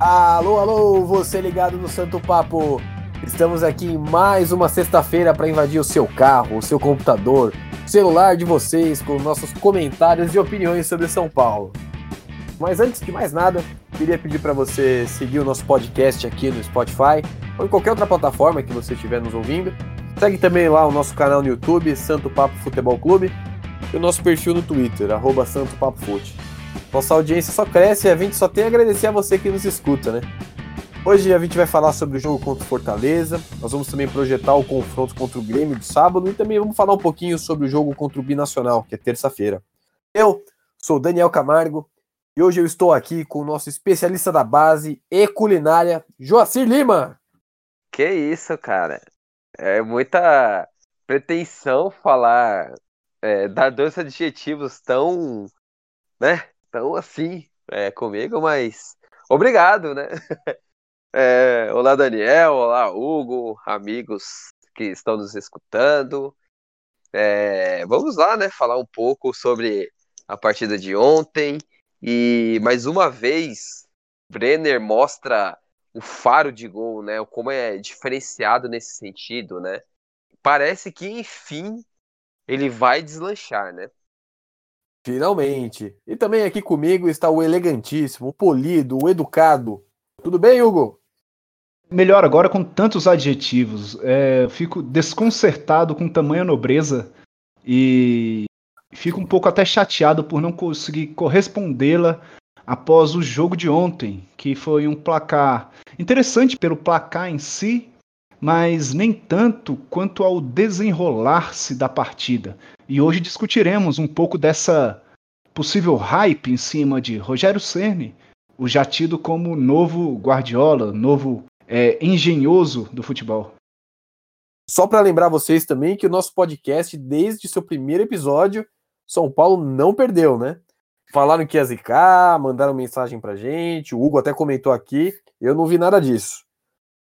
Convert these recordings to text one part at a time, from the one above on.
Alô, alô, você ligado no Santo Papo. Estamos aqui em mais uma sexta-feira para invadir o seu carro, o seu computador, o celular de vocês com nossos comentários e opiniões sobre São Paulo. Mas antes de mais nada, queria pedir para você seguir o nosso podcast aqui no Spotify ou em qualquer outra plataforma que você estiver nos ouvindo. Segue também lá o nosso canal no YouTube, Santo Papo Futebol Clube, e o nosso perfil no Twitter, arroba Santo Papo Fute. Nossa audiência só cresce e a gente só tem a agradecer a você que nos escuta, né? Hoje a gente vai falar sobre o jogo contra o Fortaleza, nós vamos também projetar o confronto contra o Grêmio de sábado e também vamos falar um pouquinho sobre o jogo contra o Binacional, que é terça-feira. Eu sou Daniel Camargo e hoje eu estou aqui com o nosso especialista da base e culinária, Joacir Lima. Que isso, cara. É muita pretensão falar, é, dar dois adjetivos tão, né, tão assim é, comigo, mas obrigado, né? É, olá, Daniel, olá, Hugo, amigos que estão nos escutando. É, vamos lá, né? Falar um pouco sobre a partida de ontem. E mais uma vez, Brenner mostra o faro de gol, né? Como é diferenciado nesse sentido, né? Parece que, enfim, ele vai deslanchar, né? Finalmente. E também aqui comigo está o elegantíssimo, o polido, o educado. Tudo bem, Hugo? Melhor agora com tantos adjetivos. É, fico desconcertado com tamanha nobreza e fico um pouco até chateado por não conseguir correspondê-la após o jogo de ontem, que foi um placar interessante pelo placar em si, mas nem tanto quanto ao desenrolar-se da partida. E hoje discutiremos um pouco dessa possível hype em cima de Rogério Ceni, o já tido como novo Guardiola, novo é, engenhoso do futebol. Só para lembrar vocês também que o nosso podcast, desde seu primeiro episódio, São Paulo não perdeu, né? Falaram que ia zicar, mandaram mensagem pra gente, o Hugo até comentou aqui, eu não vi nada disso.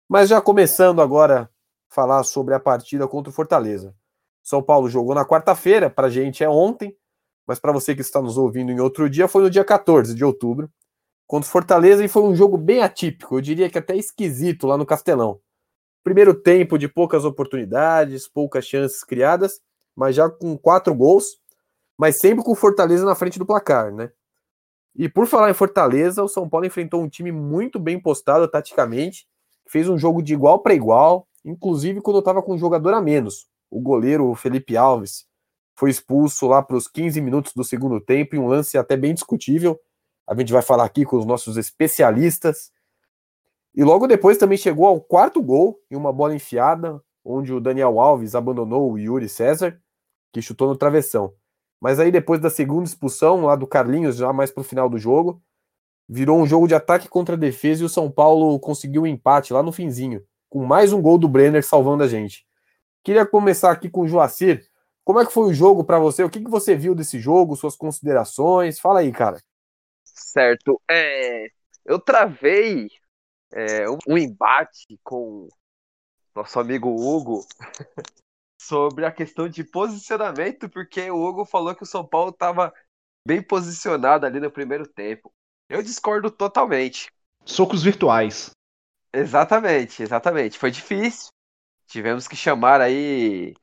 Mas já começando agora a falar sobre a partida contra o Fortaleza. São Paulo jogou na quarta-feira, para a gente é ontem, mas para você que está nos ouvindo em outro dia, foi no dia 14 de outubro, contra o Fortaleza, e foi um jogo bem atípico, eu diria que até esquisito lá no Castelão. Primeiro tempo de poucas oportunidades, poucas chances criadas, mas já com quatro gols, mas sempre com o Fortaleza na frente do placar, né? E por falar em Fortaleza, o São Paulo enfrentou um time muito bem postado taticamente, fez um jogo de igual para igual, inclusive quando estava com um jogador a menos. O goleiro Felipe Alves foi expulso lá para os 15 minutos do segundo tempo, em um lance até bem discutível. A gente vai falar aqui com os nossos especialistas. E logo depois também chegou ao quarto gol, em uma bola enfiada, onde o Daniel Alves abandonou o Yuri César, que chutou no travessão. Mas aí depois da segunda expulsão lá do Carlinhos, já mais para o final do jogo, virou um jogo de ataque contra defesa e o São Paulo conseguiu um empate lá no finzinho, com mais um gol do Brenner salvando a gente. Queria começar aqui com o Joacir. Como é que foi o jogo para você? O que, que você viu desse jogo? Suas considerações? Fala aí, cara. Certo. É, eu travei é, um embate com nosso amigo Hugo sobre a questão de posicionamento, porque o Hugo falou que o São Paulo estava bem posicionado ali no primeiro tempo. Eu discordo totalmente. Socos virtuais. Exatamente, exatamente. Foi difícil. Tivemos que chamar aí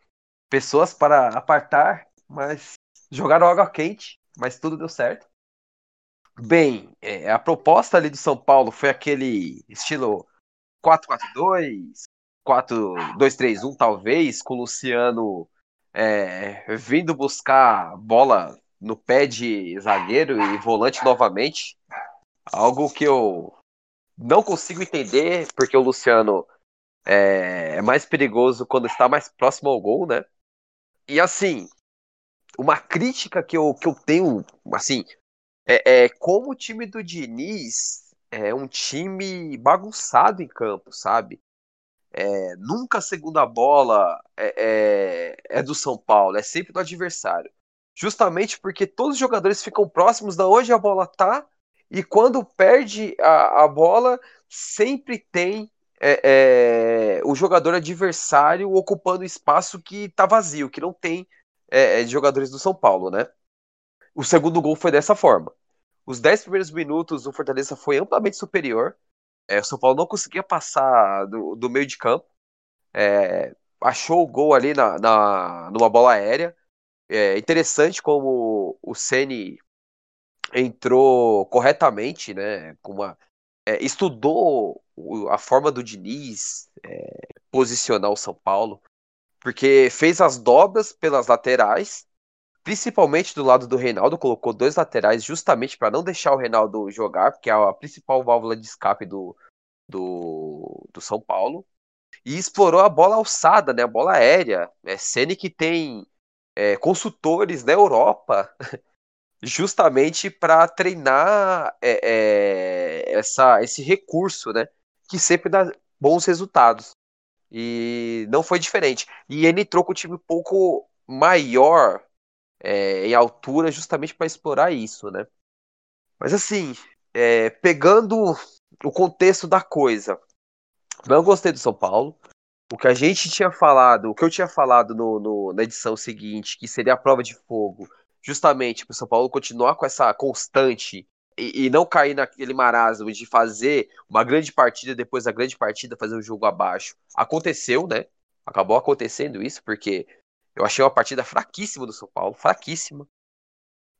pessoas para apartar, mas jogaram água quente, mas tudo deu certo. Bem, é, a proposta ali do São Paulo foi aquele estilo 4-4-2, 4-2-3-1 talvez, com o Luciano é, vindo buscar bola no pé de zagueiro e volante novamente. Algo que eu não consigo entender, porque o Luciano é, é mais perigoso quando está mais próximo ao gol, né? E assim, uma crítica que eu, que eu tenho, assim, é, é como o time do Diniz é um time bagunçado em campo, sabe? É, nunca a segunda bola é, é, é, do São Paulo, é sempre do adversário. Justamente porque todos os jogadores ficam próximos da onde a bola tá e quando perde a, a bola, sempre tem é, é, o jogador adversário ocupando espaço que tá vazio, que não tem é, é, jogadores do São Paulo, né? O segundo gol foi dessa forma. Os 10 primeiros minutos, o Fortaleza foi amplamente superior. É, o São Paulo não conseguia passar do, do meio de campo. É, achou o gol ali na, na, numa bola aérea. É interessante como o Ceni entrou corretamente, né? Com uma, é, estudou a forma do Diniz é, posicionar o São Paulo, porque fez as dobras pelas laterais, principalmente do lado do Reinaldo, colocou dois laterais justamente para não deixar o Reinaldo jogar, porque é a principal válvula de escape do, do, do São Paulo, e explorou a bola alçada, né, a bola aérea. É Ceni que tem é, consultores na Europa justamente para treinar é, é, essa, esse recurso, né? Que sempre dá bons resultados. E não foi diferente. E ele entrou com o time um pouco maior é, em altura, justamente para explorar isso, né? Mas assim, é, pegando o contexto da coisa, não gostei do São Paulo. O que a gente tinha falado, o que eu tinha falado no, no na edição seguinte, que seria a prova de fogo, justamente para o São Paulo continuar com essa constante e, e, não cair naquele marasmo de fazer uma grande partida depois da grande partida fazer um jogo abaixo. Aconteceu, né? Acabou acontecendo isso, porque eu achei uma partida fraquíssima do São Paulo, fraquíssima.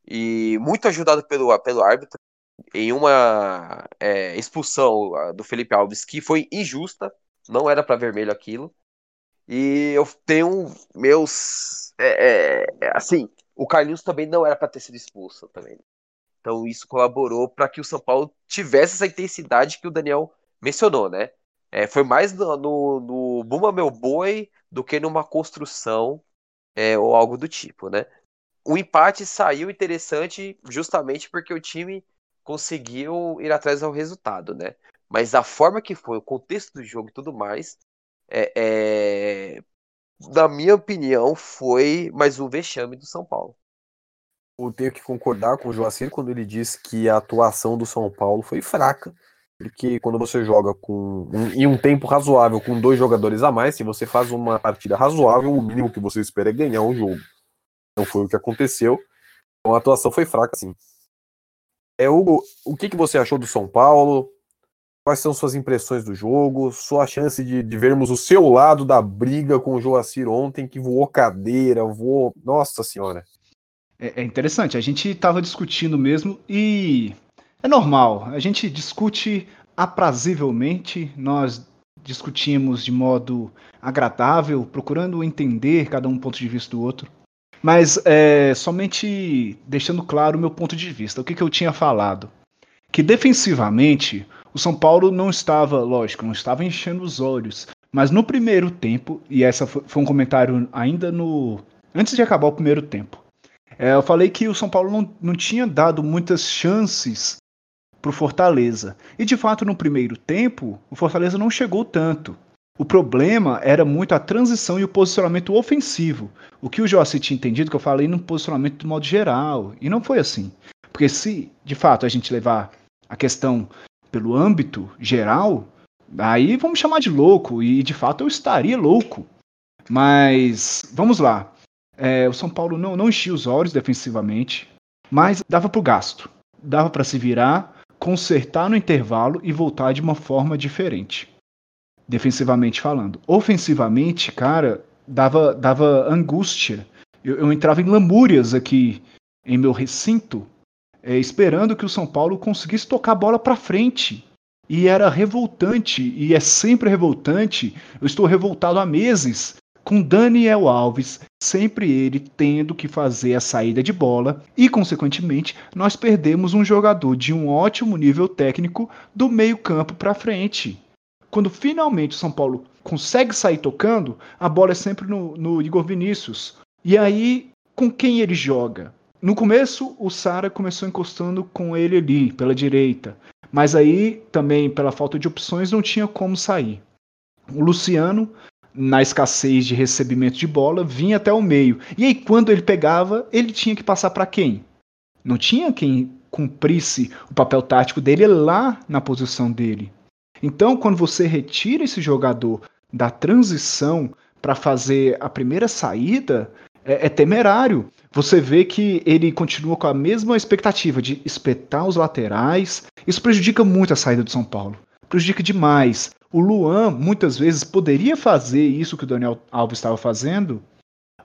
E muito ajudado pelo, pelo árbitro em uma é, expulsão do Felipe Alves que foi injusta, não era para vermelho aquilo. E eu tenho meus. É, é, assim, o Carlinhos também não era para ter sido expulso também. Então isso colaborou para que o São Paulo tivesse essa intensidade que o Daniel mencionou, né? É, foi mais no, no, no Buma Meu Boi do que numa construção é, ou algo do tipo, né? O empate saiu interessante justamente porque o time conseguiu ir atrás do resultado, né? Mas a forma que foi, o contexto do jogo e tudo mais, é, é, na minha opinião, foi mais um vexame do São Paulo. Eu tenho que concordar com o Joacir quando ele diz que a atuação do São Paulo foi fraca. Porque quando você joga com um, em um tempo razoável com dois jogadores a mais, se você faz uma partida razoável, o mínimo que você espera é ganhar um jogo. Não foi o que aconteceu. Então a atuação foi fraca, sim. É, Hugo, o que, que você achou do São Paulo? Quais são suas impressões do jogo? Sua chance de, de vermos o seu lado da briga com o Joacir ontem, que voou cadeira, voou. Nossa Senhora. É, é interessante, a gente estava discutindo mesmo e é normal, a gente discute aprazivelmente, nós discutimos de modo agradável, procurando entender cada um ponto de vista do outro. Mas é, somente deixando claro o meu ponto de vista, o que, que eu tinha falado. Que defensivamente o São Paulo não estava, lógico, não estava enchendo os olhos. Mas no primeiro tempo, e essa foi um comentário ainda no. Antes de acabar o primeiro tempo. É, eu falei que o São Paulo não, não tinha dado muitas chances para o Fortaleza. E de fato, no primeiro tempo, o Fortaleza não chegou tanto. O problema era muito a transição e o posicionamento ofensivo. O que o Joacir tinha entendido, que eu falei no posicionamento do modo geral. E não foi assim. Porque se, de fato, a gente levar a questão pelo âmbito geral, aí vamos chamar de louco, e de fato eu estaria louco. Mas vamos lá. É, o São Paulo não, não enchia os olhos defensivamente, mas dava para o gasto. Dava para se virar, consertar no intervalo e voltar de uma forma diferente. Defensivamente falando. Ofensivamente, cara, dava, dava angústia. Eu, eu entrava em lamúrias aqui em meu recinto é, esperando que o São Paulo conseguisse tocar a bola para frente. E era revoltante, e é sempre revoltante. Eu estou revoltado há meses com Daniel Alves, sempre ele tendo que fazer a saída de bola, e consequentemente nós perdemos um jogador de um ótimo nível técnico do meio-campo para frente. Quando finalmente o São Paulo consegue sair tocando, a bola é sempre no, no Igor Vinícius. E aí, com quem ele joga? No começo, o Sara começou encostando com ele ali, pela direita. Mas aí, também, pela falta de opções, não tinha como sair. O Luciano, na escassez de recebimento de bola, vinha até o meio. E aí, quando ele pegava, ele tinha que passar para quem? Não tinha quem cumprisse o papel tático dele lá na posição dele. Então, quando você retira esse jogador da transição para fazer a primeira saída, é, é temerário. Você vê que ele continua com a mesma expectativa de espetar os laterais. Isso prejudica muito a saída do São Paulo. prejudica demais. O Luan, muitas vezes, poderia fazer isso que o Daniel Alves estava fazendo.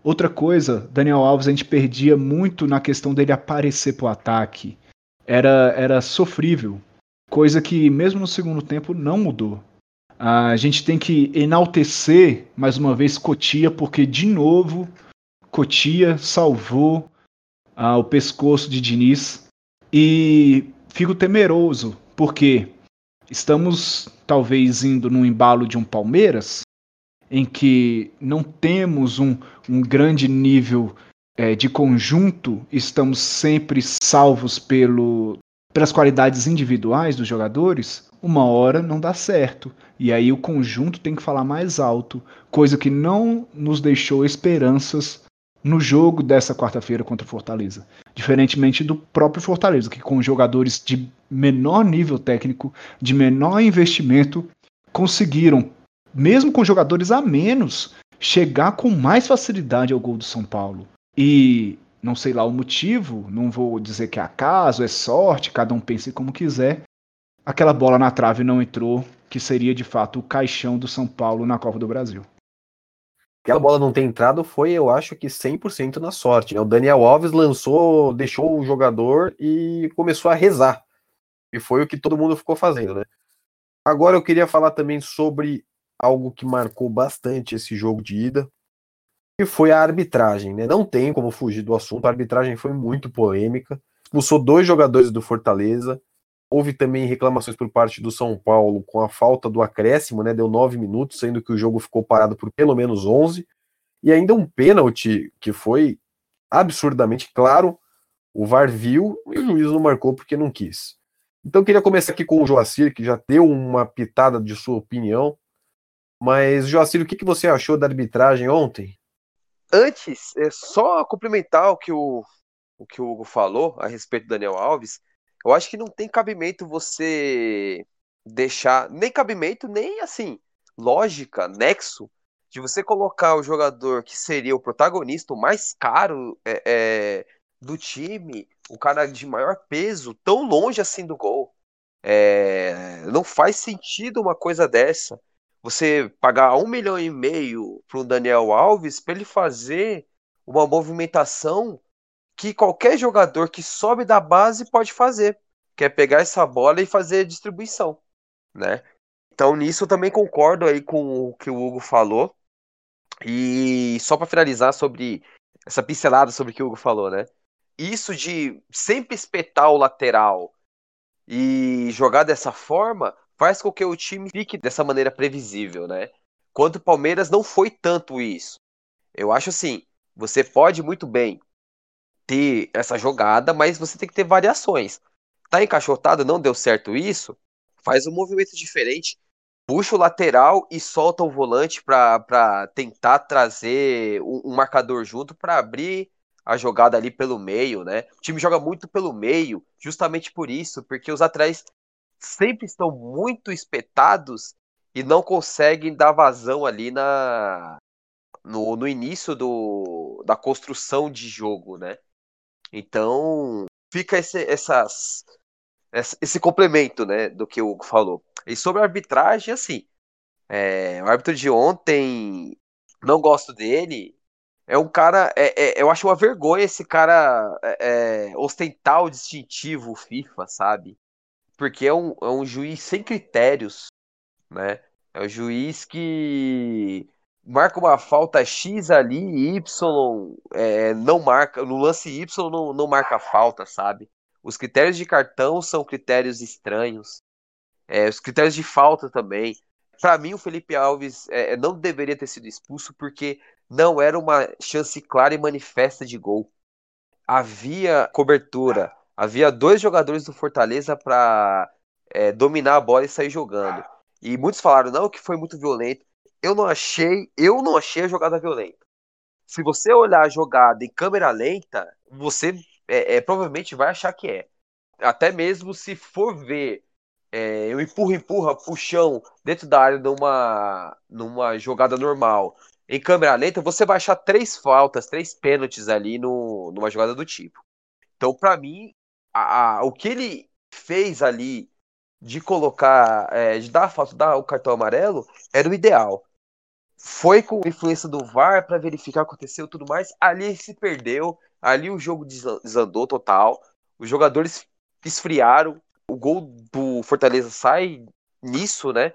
Outra coisa, Daniel Alves a gente perdia muito na questão dele aparecer para o ataque. Era, era sofrível. Coisa que, mesmo no segundo tempo, não mudou. A gente tem que enaltecer, mais uma vez, Cotia, porque, de novo, Cotia salvou ah, o pescoço de Diniz. E fico temeroso, porque estamos talvez indo no embalo de um Palmeiras, em que não temos um, um grande nível é, de conjunto, estamos sempre salvos pelo, pelas qualidades individuais dos jogadores, uma hora não dá certo. E aí o conjunto tem que falar mais alto, coisa que não nos deixou esperanças no jogo dessa quarta-feira contra o Fortaleza. Diferentemente do próprio Fortaleza, que com jogadores de menor nível técnico, de menor investimento, conseguiram, mesmo com jogadores a menos, chegar com mais facilidade ao gol do São Paulo. E não sei lá o motivo, não vou dizer que é acaso, é sorte, cada um pense como quiser. Aquela bola na trave não entrou, que seria de fato o caixão do São Paulo na Copa do Brasil. Aquela bola não ter entrado foi, eu acho que 100% na sorte. Né? O Daniel Alves lançou, deixou o jogador e começou a rezar. E foi o que todo mundo ficou fazendo, né? Agora eu queria falar também sobre algo que marcou bastante esse jogo de ida, que foi a arbitragem, né? Não tem como fugir do assunto. A arbitragem foi muito polêmica. Expulsou dois jogadores do Fortaleza, Houve também reclamações por parte do São Paulo com a falta do acréscimo, né? Deu nove minutos, sendo que o jogo ficou parado por pelo menos onze. E ainda um pênalti que foi absurdamente claro. O VAR viu e o juiz não marcou porque não quis. Então eu queria começar aqui com o Joacir, que já deu uma pitada de sua opinião. Mas, Joacir, o que, que você achou da arbitragem ontem? Antes, é só complementar o que o, o que o Hugo falou a respeito do Daniel Alves. Eu acho que não tem cabimento você deixar. Nem cabimento, nem assim, lógica, nexo, de você colocar o jogador que seria o protagonista, o mais caro é, é, do time, o cara de maior peso, tão longe assim do gol. É, não faz sentido uma coisa dessa. Você pagar um milhão e meio para o Daniel Alves para ele fazer uma movimentação que qualquer jogador que sobe da base pode fazer, que é pegar essa bola e fazer a distribuição, né? Então nisso eu também concordo aí com o que o Hugo falou. E só para finalizar sobre essa pincelada sobre o que o Hugo falou, né? Isso de sempre espetar o lateral e jogar dessa forma faz com que o time fique dessa maneira previsível, né? Quanto o Palmeiras não foi tanto isso. Eu acho assim, você pode muito bem ter essa jogada, mas você tem que ter variações. Tá encaixotado, não deu certo isso? Faz um movimento diferente, puxa o lateral e solta o volante para tentar trazer um, marcador junto para abrir a jogada ali pelo meio, né? O time joga muito pelo meio, justamente por isso, porque os atrás sempre estão muito espetados e não conseguem dar vazão ali na no, no início do, da construção de jogo, né? Então, fica esse, essas, esse complemento, né, do que o Hugo falou. E sobre a arbitragem, assim, é, o árbitro de ontem, não gosto dele, é um cara, é, é, eu acho uma vergonha esse cara é, é ostentar o distintivo FIFA, sabe? Porque é um, é um juiz sem critérios, né? É um juiz que marca uma falta X ali Y é, não marca, no lance Y não, não marca falta, sabe? Os critérios de cartão são critérios estranhos. É, os critérios de falta também. Para mim, o Felipe Alves é, não deveria ter sido expulso porque não era uma chance clara e manifesta de gol. Havia cobertura, havia dois jogadores do Fortaleza para é, dominar a bola e sair jogando. E muitos falaram não que foi muito violento eu não achei, eu não achei a jogada violenta. Se você olhar a jogada em câmera lenta, você é, é, provavelmente vai achar que é. Até mesmo se for ver é, eu empurro, empurra, puxão dentro da área numa, numa jogada normal. Em câmera lenta, você vai achar três faltas, três pênaltis ali no, numa jogada do tipo. Então, para mim, a, a, o que ele fez ali de colocar, é, de dar a falta, dar o cartão amarelo, era o ideal. Foi com influência do VAR para verificar o que aconteceu tudo mais. Ali se perdeu, ali o jogo desandou total. Os jogadores esfriaram. O gol do Fortaleza sai nisso, né?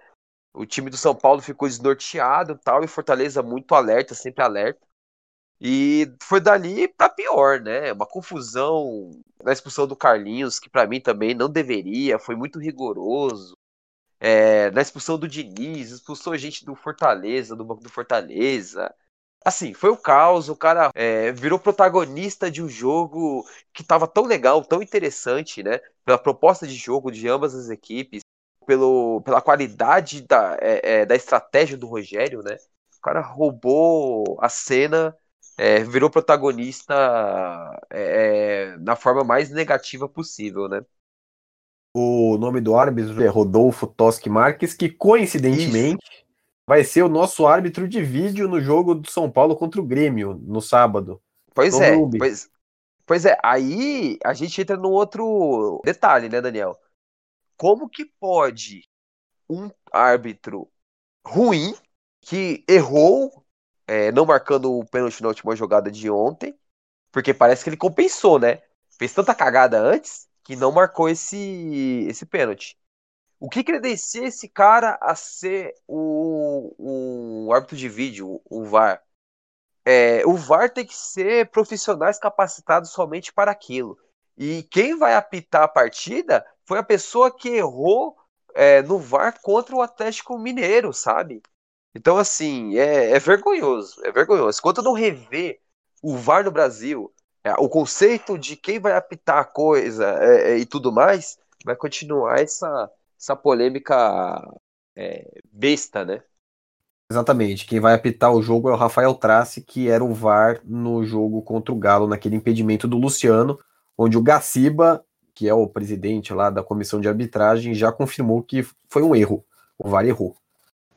O time do São Paulo ficou desnorteado tal, e Fortaleza muito alerta, sempre alerta. E foi dali para pior, né? Uma confusão na expulsão do Carlinhos, que para mim também não deveria, foi muito rigoroso. É, na expulsão do Diniz, expulsou gente do Fortaleza, do banco do Fortaleza. Assim, foi o caos, o cara é, virou protagonista de um jogo que estava tão legal, tão interessante, né? Pela proposta de jogo de ambas as equipes, pelo, pela qualidade da, é, é, da estratégia do Rogério, né? O cara roubou a cena, é, virou protagonista é, na forma mais negativa possível, né? O nome do árbitro é Rodolfo Toschi Marques, que coincidentemente Isso vai ser o nosso árbitro de vídeo no jogo do São Paulo contra o Grêmio, no sábado. Pois é, pois, pois é, aí a gente entra no outro detalhe, né, Daniel? Como que pode um árbitro ruim, que errou, é, não marcando o pênalti na última jogada de ontem, porque parece que ele compensou, né? Fez tanta cagada antes que não marcou esse, esse pênalti. O que credencia esse cara a ser o, o árbitro de vídeo, o VAR? É, o VAR tem que ser profissionais capacitados somente para aquilo. E quem vai apitar a partida foi a pessoa que errou é, no VAR contra o Atlético Mineiro, sabe? Então, assim, é, é vergonhoso. É vergonhoso. Quando não rever o VAR no Brasil, o conceito de quem vai apitar a coisa é, é, e tudo mais, vai continuar essa, essa polêmica é, besta, né? Exatamente. Quem vai apitar o jogo é o Rafael Trace, que era o VAR no jogo contra o Galo, naquele impedimento do Luciano, onde o Gaciba, que é o presidente lá da comissão de arbitragem, já confirmou que foi um erro. O VAR errou.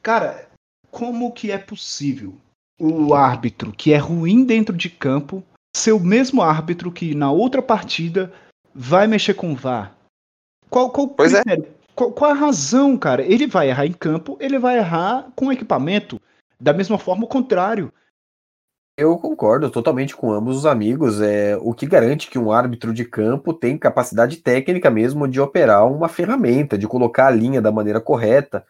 Cara, como que é possível o árbitro que é ruim dentro de campo ser o mesmo árbitro que na outra partida vai mexer com o VAR? Qual, qual pois é. critério? É. Qual, qual, a razão, cara? Ele vai errar em campo, ele vai errar com equipamento. Da mesma forma, o contrário. Eu concordo totalmente com ambos os amigos. É o que garante que um árbitro de campo tem capacidade técnica mesmo de operar uma ferramenta, de colocar a linha da maneira correta,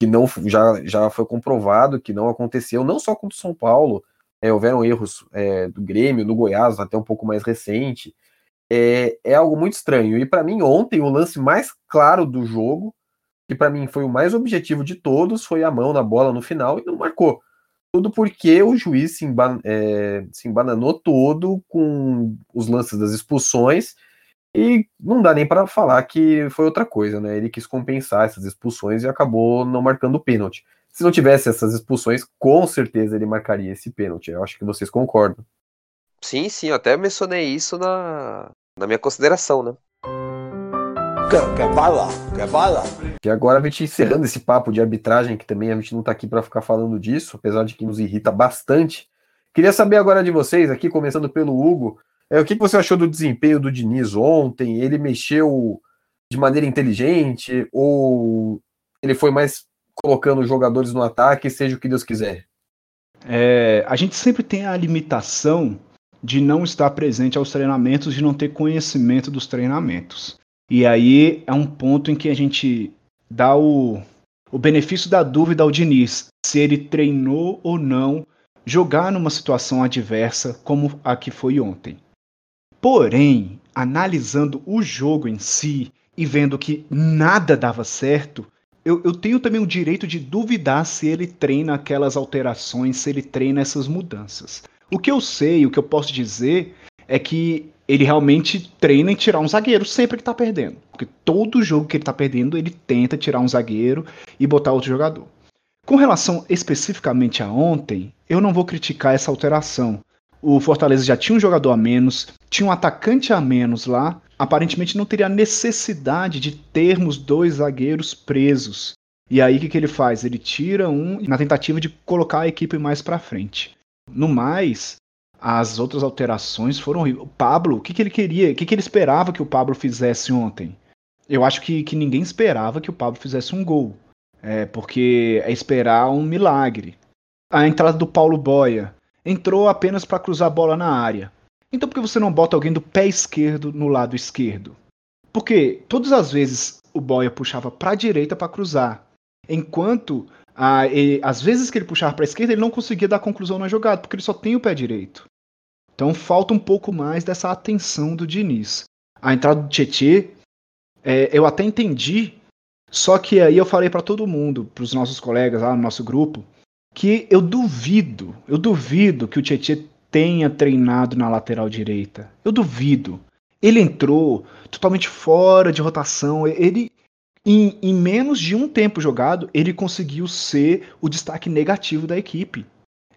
que não já, já foi comprovado que não aconteceu, não só contra o São Paulo. É, houveram erros é, do Grêmio, do Goiás, até um pouco mais recente é, é algo muito estranho. E para mim, ontem, o lance mais claro do jogo, que para mim foi o mais objetivo de todos, foi a mão na bola no final e não marcou. Tudo porque o juiz se, emban é, se embananou todo com os lances das expulsões e não dá nem para falar que foi outra coisa, né? Ele quis compensar essas expulsões e acabou não marcando o pênalti. Se não tivesse essas expulsões, com certeza ele marcaria esse pênalti. Eu acho que vocês concordam. Sim, sim, eu até mencionei isso na, na minha consideração, né? Quer lá, quer lá. E agora a gente encerrando esse papo de arbitragem, que também a gente não tá aqui para ficar falando disso, apesar de que nos irrita bastante. Queria saber agora de vocês, aqui começando pelo Hugo, é, o que você achou do desempenho do Diniz ontem? Ele mexeu de maneira inteligente ou ele foi mais colocando jogadores no ataque, seja o que Deus quiser? É, a gente sempre tem a limitação de não estar presente aos treinamentos, de não ter conhecimento dos treinamentos. E aí é um ponto em que a gente dá o, o benefício da dúvida ao Diniz, se ele treinou ou não jogar numa situação adversa como a que foi ontem. Porém, analisando o jogo em si e vendo que nada dava certo, eu, eu, tenho também o direito de duvidar se ele treina aquelas alterações, se ele treina essas mudanças. O que eu sei, o que eu posso dizer é que ele realmente treina em tirar um zagueiro sempre que tá perdendo. Porque todo jogo que ele tá perdendo, ele tenta tirar um zagueiro e botar outro jogador. Com relação especificamente a ontem, eu não vou criticar essa alteração. O Fortaleza já tinha um jogador a menos, tinha um atacante a menos lá. Aparentemente não teria necessidade de termos dois zagueiros presos. E aí o que, que ele faz? Ele tira um na tentativa de colocar a equipe mais para frente. No mais, as outras alterações foram horríveis. O Pablo, o que, que ele queria? O que, que ele esperava que o Pablo fizesse ontem? eu acho que, que ninguém esperava que o Pablo fizesse um gol. É, porque é esperar um milagre. A entrada do Paulo Boia entrou apenas para cruzar a bola na área. Então por que você não bota alguém do pé esquerdo no lado esquerdo? Porque todas as vezes o Boia puxava para a direita para cruzar, enquanto a, ele, às vezes que ele puxava para a esquerda ele não conseguia dar conclusão na jogada, porque ele só tem o pé direito. Então falta um pouco mais dessa atenção do Diniz. A entrada do Tietê, é, eu até entendi, só que aí eu falei para todo mundo, para os nossos colegas lá no nosso grupo, que eu duvido, eu duvido que o Tietê tenha treinado na lateral direita. Eu duvido. Ele entrou totalmente fora de rotação. Ele, em, em, menos de um tempo jogado, ele conseguiu ser o destaque negativo da equipe.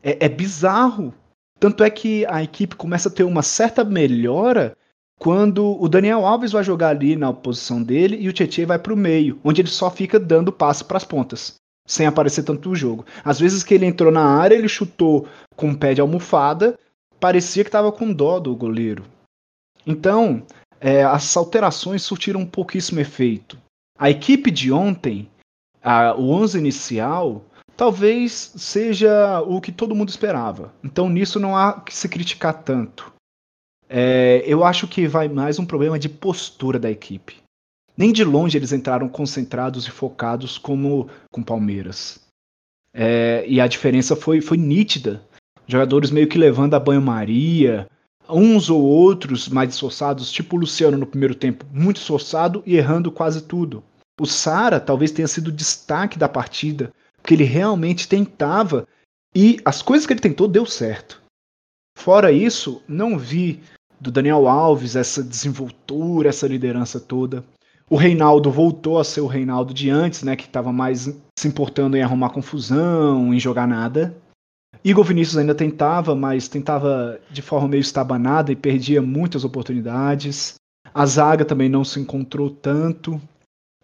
É, é bizarro. Tanto é que a equipe começa a ter uma certa melhora quando o Daniel Alves vai jogar ali na posição dele e o Tietchan vai para o meio, onde ele só fica dando passe para as pontas sem aparecer tanto no jogo. Às vezes que ele entrou na área, ele chutou com o pé de almofada, parecia que estava com dó do goleiro. Então, é, as alterações surtiram pouquíssimo efeito. A equipe de ontem, a, o 11 inicial, talvez seja o que todo mundo esperava. Então, nisso não há que se criticar tanto. É, eu acho que vai mais um problema de postura da equipe. Nem de longe eles entraram concentrados e focados como com Palmeiras. É, e a diferença foi, foi nítida. Jogadores meio que levando a banho-maria, uns ou outros mais esforçados, tipo o Luciano no primeiro tempo, muito esforçado e errando quase tudo. O Sara talvez tenha sido o destaque da partida, porque ele realmente tentava e as coisas que ele tentou deu certo. Fora isso, não vi do Daniel Alves essa desenvoltura, essa liderança toda. O Reinaldo voltou a ser o Reinaldo de antes, né? Que estava mais se importando em arrumar confusão, em jogar nada. Igor Vinícius ainda tentava, mas tentava de forma meio estabanada e perdia muitas oportunidades. A zaga também não se encontrou tanto.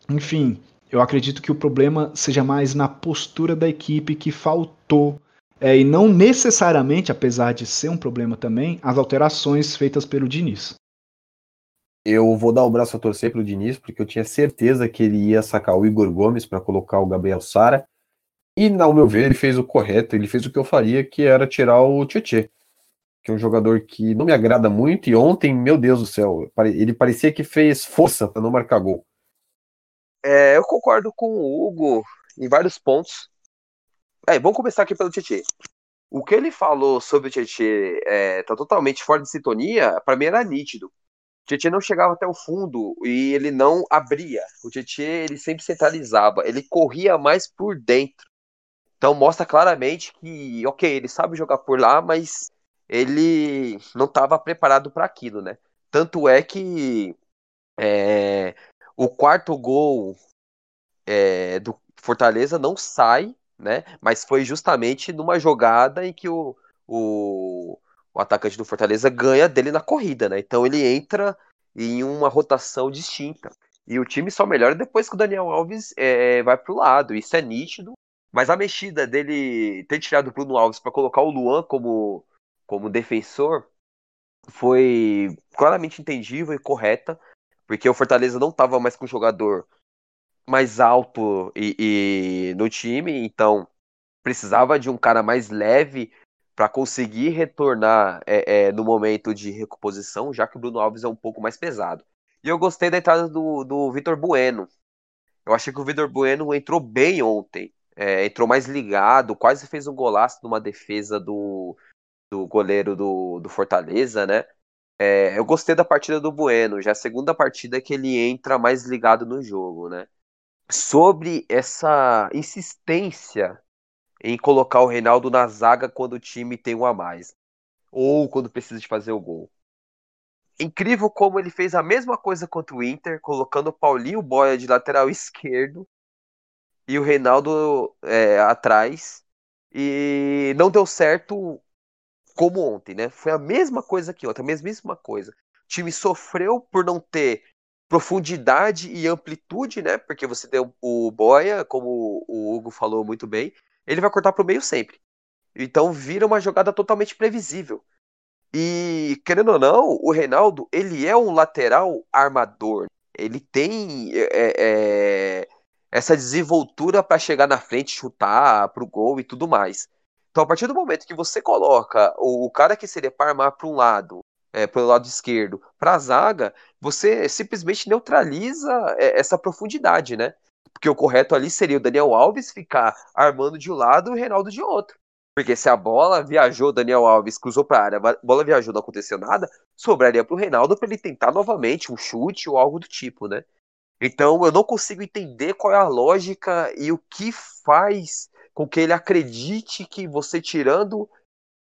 Enfim, eu acredito que o problema seja mais na postura da equipe que faltou. É, e não necessariamente, apesar de ser um problema também, as alterações feitas pelo Diniz eu vou dar o braço a torcer para o Diniz, porque eu tinha certeza que ele ia sacar o Igor Gomes para colocar o Gabriel Sara. E, ao meu ver, ele fez o correto, ele fez o que eu faria, que era tirar o Tietê, que é um jogador que não me agrada muito. E ontem, meu Deus do céu, ele parecia que fez força para não marcar gol. É, eu concordo com o Hugo em vários pontos. É, vamos começar aqui pelo Tietê. O que ele falou sobre o Tietê é, tá totalmente fora de sintonia, para mim era nítido. O Tietchan não chegava até o fundo e ele não abria. O Tietchan ele sempre centralizava, ele corria mais por dentro. Então mostra claramente que, ok, ele sabe jogar por lá, mas ele não estava preparado para aquilo, né? Tanto é que é, o quarto gol é, do Fortaleza não sai, né? Mas foi justamente numa jogada em que o, o o atacante do Fortaleza ganha dele na corrida, né? Então ele entra em uma rotação distinta. E o time só melhora depois que o Daniel Alves é, vai pro lado. Isso é nítido. Mas a mexida dele ter tirado o Bruno Alves para colocar o Luan como, como defensor foi claramente entendível e correta, porque o Fortaleza não estava mais com um jogador mais alto e, e no time, então precisava de um cara mais leve para conseguir retornar é, é, no momento de recomposição, já que o Bruno Alves é um pouco mais pesado. E eu gostei da entrada do, do Vitor Bueno. Eu achei que o Vitor Bueno entrou bem ontem. É, entrou mais ligado, quase fez um golaço numa defesa do, do goleiro do, do Fortaleza, né? É, eu gostei da partida do Bueno, já é a segunda partida que ele entra mais ligado no jogo, né? Sobre essa insistência em colocar o Reinaldo na zaga quando o time tem um a mais. Ou quando precisa de fazer o gol. Incrível como ele fez a mesma coisa contra o Inter, colocando o Paulinho Boia de lateral esquerdo e o Reinaldo é, atrás. E não deu certo como ontem, né? Foi a mesma coisa que ontem, a mesmíssima coisa. O time sofreu por não ter profundidade e amplitude, né? Porque você deu o Boia, como o Hugo falou muito bem, ele vai cortar pro meio sempre. Então vira uma jogada totalmente previsível. E, querendo ou não, o Reinaldo, ele é um lateral armador. ele tem é, é, essa desenvoltura para chegar na frente, chutar pro gol e tudo mais. Então, a partir do momento que você coloca o, o cara que seria para armar para um lado, é, pelo lado esquerdo, para a zaga, você simplesmente neutraliza é, essa profundidade, né? Porque o correto ali seria o Daniel Alves ficar armando de um lado e o Reinaldo de outro. Porque se a bola viajou, Daniel Alves cruzou para a área, a bola viajou, não aconteceu nada, sobraria para o Reinaldo para ele tentar novamente um chute ou algo do tipo, né? Então eu não consigo entender qual é a lógica e o que faz com que ele acredite que você tirando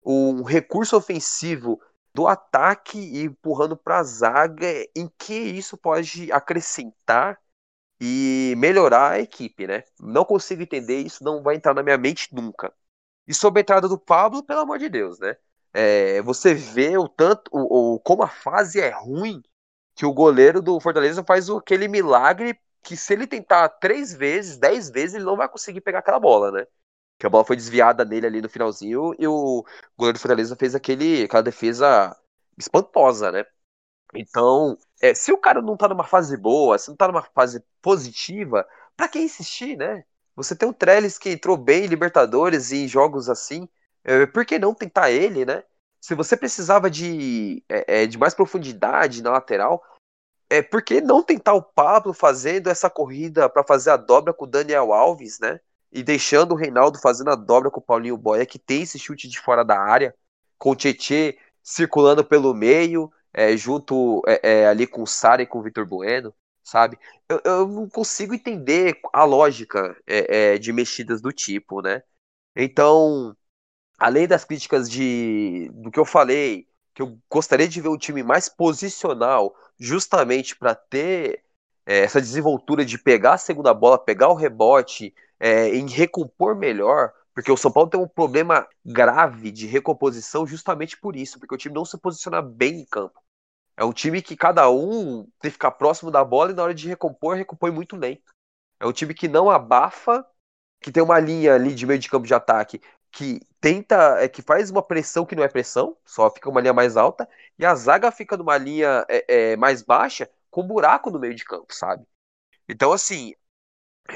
um recurso ofensivo do ataque e empurrando para a zaga, em que isso pode acrescentar e melhorar a equipe, né? Não consigo entender, isso não vai entrar na minha mente nunca. E sobre a entrada do Pablo, pelo amor de Deus, né? É, você vê o tanto, o, o, como a fase é ruim que o goleiro do Fortaleza faz aquele milagre que se ele tentar três vezes, dez vezes, ele não vai conseguir pegar aquela bola, né? Que a bola foi desviada nele ali no finalzinho e o goleiro do Fortaleza fez aquele, aquela defesa espantosa, né? Então, é, se o cara não tá numa fase boa, se não tá numa fase positiva, pra que insistir, né? Você tem o Trellis que entrou bem em Libertadores e em jogos assim. É, por que não tentar ele, né? Se você precisava de, é, é, de mais profundidade na lateral, é, por que não tentar o Pablo fazendo essa corrida para fazer a dobra com o Daniel Alves, né? E deixando o Reinaldo fazendo a dobra com o Paulinho Boia, que tem esse chute de fora da área, com o Tietê circulando pelo meio, é, junto é, é, ali com o Sara e com o Vitor Bueno sabe? Eu, eu não consigo entender a lógica é, é, de mexidas do tipo, né? Então, além das críticas de do que eu falei, que eu gostaria de ver um time mais posicional, justamente para ter é, essa desenvoltura de pegar a segunda bola, pegar o rebote, é, em recompor melhor, porque o São Paulo tem um problema grave de recomposição justamente por isso, porque o time não se posiciona bem em campo. É um time que cada um tem que ficar próximo da bola e na hora de recompor, recompõe muito lento. É um time que não abafa, que tem uma linha ali de meio de campo de ataque que tenta, é, que faz uma pressão que não é pressão, só fica uma linha mais alta, e a zaga fica numa linha é, é, mais baixa, com buraco no meio de campo, sabe? Então, assim,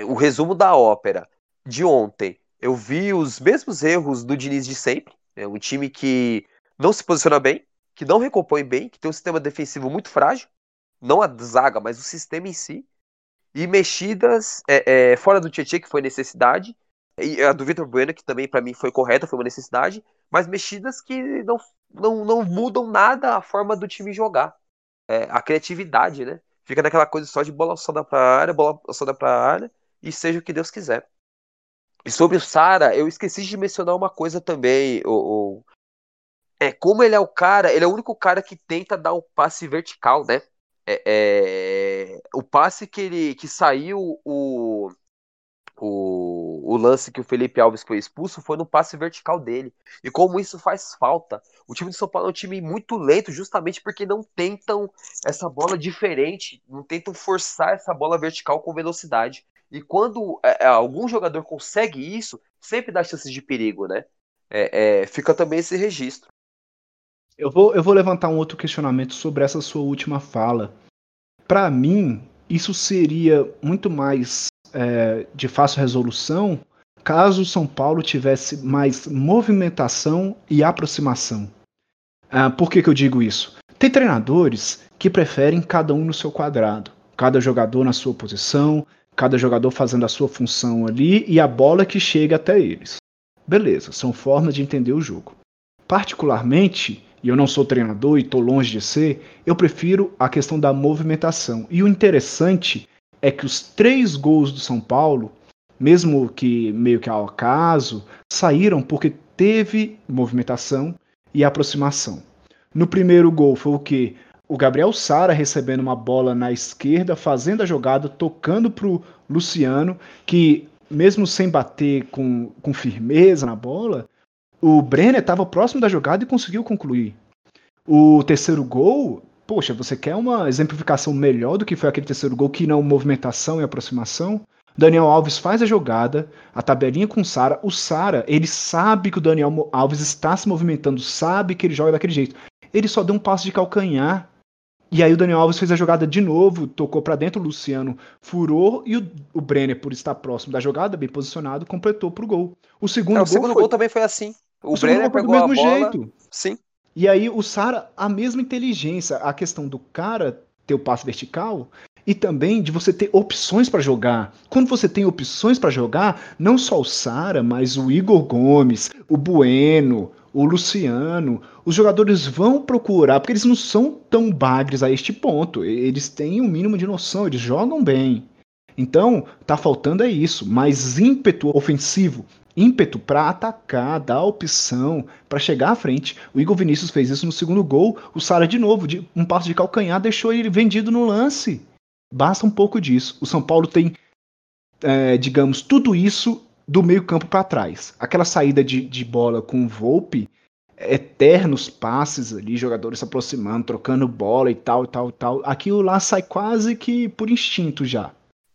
o resumo da ópera de ontem, eu vi os mesmos erros do Diniz de sempre, é um time que não se posiciona bem, que não recompõe bem, que tem um sistema defensivo muito frágil, não a zaga, mas o sistema em si, e mexidas é, é, fora do Tietchan, que foi necessidade, e a do Vitor Bueno, que também para mim foi correta, foi uma necessidade, mas mexidas que não, não, não mudam nada a forma do time jogar. É, a criatividade, né? Fica naquela coisa só de bola dá pra área, bola dá pra área, e seja o que Deus quiser. E sobre o Sara, eu esqueci de mencionar uma coisa também, o, o, é, como ele é o cara, ele é o único cara que tenta dar o passe vertical, né? É, é, o passe que ele que saiu o, o, o lance que o Felipe Alves foi expulso foi no passe vertical dele. E como isso faz falta. O time de São Paulo é um time muito lento, justamente porque não tentam essa bola diferente, não tentam forçar essa bola vertical com velocidade. E quando é, é algum jogador consegue isso, sempre dá chances de perigo, né? É, é, fica também esse registro. Eu vou, eu vou levantar um outro questionamento sobre essa sua última fala. Para mim, isso seria muito mais é, de fácil resolução caso o São Paulo tivesse mais movimentação e aproximação. Ah, por que, que eu digo isso? Tem treinadores que preferem cada um no seu quadrado, cada jogador na sua posição, cada jogador fazendo a sua função ali e a bola que chega até eles. Beleza, são formas de entender o jogo. Particularmente, e eu não sou treinador e estou longe de ser, eu prefiro a questão da movimentação. E o interessante é que os três gols do São Paulo, mesmo que meio que ao acaso, saíram porque teve movimentação e aproximação. No primeiro gol foi o que? O Gabriel Sara recebendo uma bola na esquerda, fazendo a jogada, tocando para o Luciano, que mesmo sem bater com, com firmeza na bola, o Brenner estava próximo da jogada e conseguiu concluir. O terceiro gol, poxa, você quer uma exemplificação melhor do que foi aquele terceiro gol, que não movimentação e aproximação? Daniel Alves faz a jogada, a tabelinha com o Sara. O Sara, ele sabe que o Daniel Alves está se movimentando, sabe que ele joga daquele jeito. Ele só deu um passo de calcanhar. E aí o Daniel Alves fez a jogada de novo, tocou para dentro, o Luciano furou e o, o, Brenner, por estar próximo da jogada, bem posicionado, completou pro gol. O segundo, é, o gol, segundo foi... gol também foi assim. O, o Brenner pegou do mesmo a bola. jeito. Sim. E aí o Sara, a mesma inteligência, a questão do cara ter o passe vertical e também de você ter opções para jogar. Quando você tem opções para jogar, não só o Sara, mas o Igor Gomes, o Bueno, o Luciano, os jogadores vão procurar, porque eles não são tão bagres a este ponto. Eles têm um mínimo de noção, eles jogam bem. Então, tá faltando é isso, mais ímpeto ofensivo, ímpeto para atacar, dar opção para chegar à frente. O Igor Vinícius fez isso no segundo gol, o Sara de novo, de um passo de calcanhar, deixou ele vendido no lance. Basta um pouco disso. O São Paulo tem, é, digamos, tudo isso do meio-campo para trás. Aquela saída de, de bola com o Volpe, eternos passes ali, jogadores se aproximando, trocando bola e tal, tal, tal. Aquilo lá sai quase que por instinto já.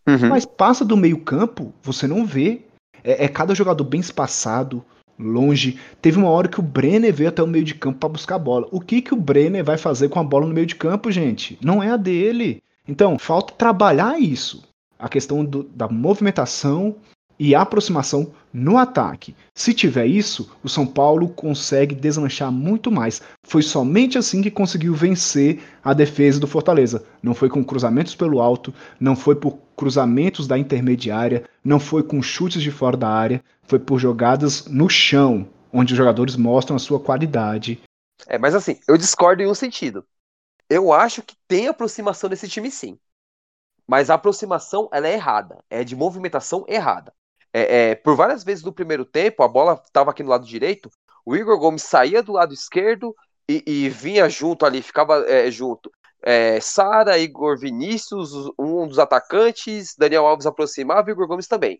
Uhum. Mas passa do meio-campo, você não vê. É, é, cada jogador bem espaçado, longe. Teve uma hora que o Brenner veio até o meio de campo para buscar a bola. O que, que o Brenner vai fazer com a bola no meio de campo, gente? Não é a dele. Então, falta trabalhar isso. A questão do, da movimentação e aproximação no ataque. Se tiver isso, o São Paulo consegue deslanchar muito mais. Foi somente assim que conseguiu vencer a defesa do Fortaleza. Não foi com cruzamentos pelo alto, não foi por cruzamentos da intermediária, não foi com chutes de fora da área, foi por jogadas no chão, onde os jogadores mostram a sua qualidade. É, mas assim, eu discordo em um sentido. Eu acho que tem aproximação nesse time sim. Mas a aproximação ela é errada, é de movimentação errada. É, é, por várias vezes no primeiro tempo, a bola estava aqui no lado direito, o Igor Gomes saía do lado esquerdo e, e vinha junto ali, ficava é, junto. É, Sara, Igor Vinícius, um dos atacantes, Daniel Alves aproximava Igor Gomes também.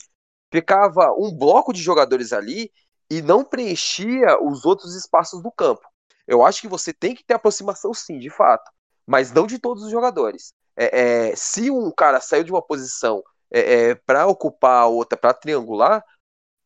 Ficava um bloco de jogadores ali e não preenchia os outros espaços do campo. Eu acho que você tem que ter aproximação sim, de fato, mas não de todos os jogadores. É, é, se um cara saiu de uma posição é, é para ocupar a outra, para triangular,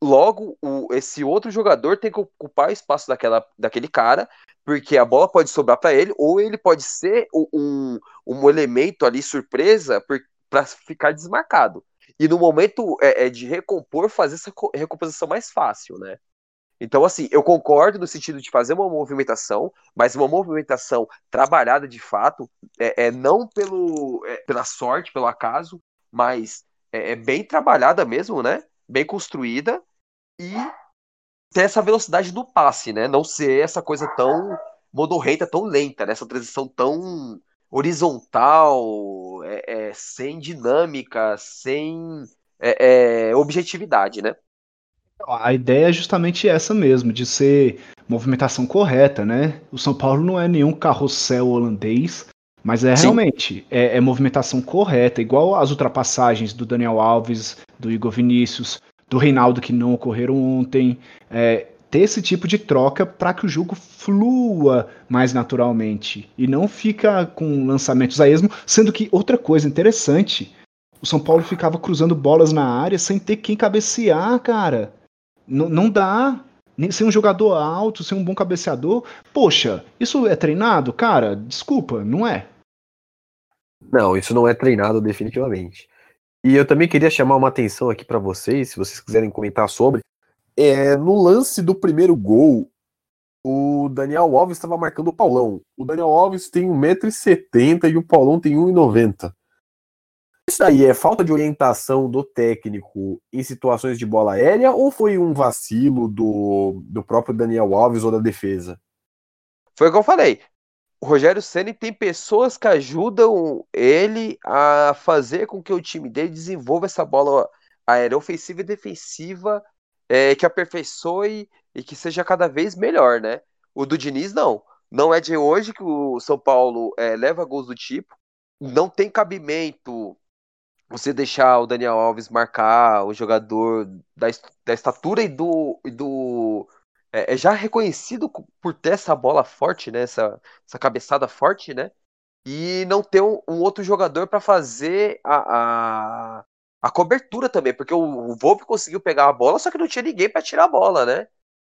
logo o, esse outro jogador tem que ocupar o espaço daquela, daquele cara, porque a bola pode sobrar para ele, ou ele pode ser um, um elemento ali surpresa para ficar desmarcado. E no momento é, é, de recompor, fazer essa recomposição mais fácil, né? Então, assim, eu concordo no sentido de fazer uma movimentação, mas uma movimentação trabalhada de fato, é, é não pelo, é, pela sorte, pelo acaso, mas é, é, bem trabalhada mesmo, né? Bem construída e ter essa velocidade do passe, né? Não ser essa coisa tão modorrenta, tão lenta, né? Essa transição tão horizontal, é, é, sem dinâmica, sem é, é, objetividade, né? A ideia é justamente essa mesmo, de ser movimentação correta, né? O São Paulo não é nenhum carrossel holandês, mas é Sim. realmente, é, é, movimentação correta, igual as ultrapassagens do Daniel Alves, do Igor Vinícius, do Reinaldo que não ocorreram ontem. É, ter esse tipo de troca para que o jogo flua mais naturalmente e não fica com lançamentos a esmo, sendo que outra coisa interessante, o São Paulo ficava cruzando bolas na área sem ter quem cabecear, cara. N não dá. Ser um jogador alto, ser um bom cabeceador, poxa, isso é treinado? Cara, desculpa, não é. Não, isso não é treinado definitivamente. E eu também queria chamar uma atenção aqui para vocês, se vocês quiserem comentar sobre. É, no lance do primeiro gol, o Daniel Alves estava marcando o Paulão. O Daniel Alves tem 1,70m e o Paulão tem 1,90m. Isso aí é falta de orientação do técnico em situações de bola aérea ou foi um vacilo do, do próprio Daniel Alves ou da defesa? Foi o que eu falei o Rogério Ceni tem pessoas que ajudam ele a fazer com que o time dele desenvolva essa bola aérea ofensiva e defensiva é, que aperfeiçoe e que seja cada vez melhor, né? O do Diniz não. Não é de hoje que o São Paulo é, leva gols do tipo. Não tem cabimento você deixar o Daniel Alves marcar o jogador da, da estatura e do, e do é, é, já reconhecido por ter essa bola forte, né? Essa, essa cabeçada forte, né? E não ter um, um outro jogador para fazer a, a, a, cobertura também, porque o, o Volpe conseguiu pegar a bola, só que não tinha ninguém para tirar a bola, né?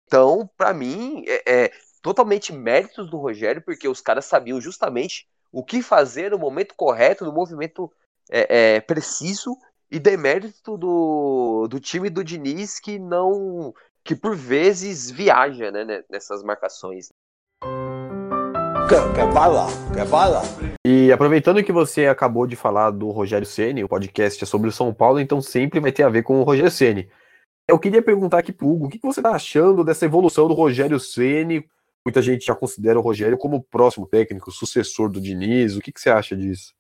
Então, para mim, é, é, totalmente méritos do Rogério, porque os caras sabiam justamente o que fazer no momento correto, no movimento é, é, preciso e demérito do, do time do Diniz que não que por vezes viaja né, nessas marcações. Quer, quer bala? Quer bala? E aproveitando que você acabou de falar do Rogério Ceni, o podcast é sobre o São Paulo, então sempre vai ter a ver com o Rogério Ceni. Eu queria perguntar aqui pro Hugo, o que você está achando dessa evolução do Rogério Ceni? Muita gente já considera o Rogério como o próximo técnico, sucessor do Diniz. O que, que você acha disso?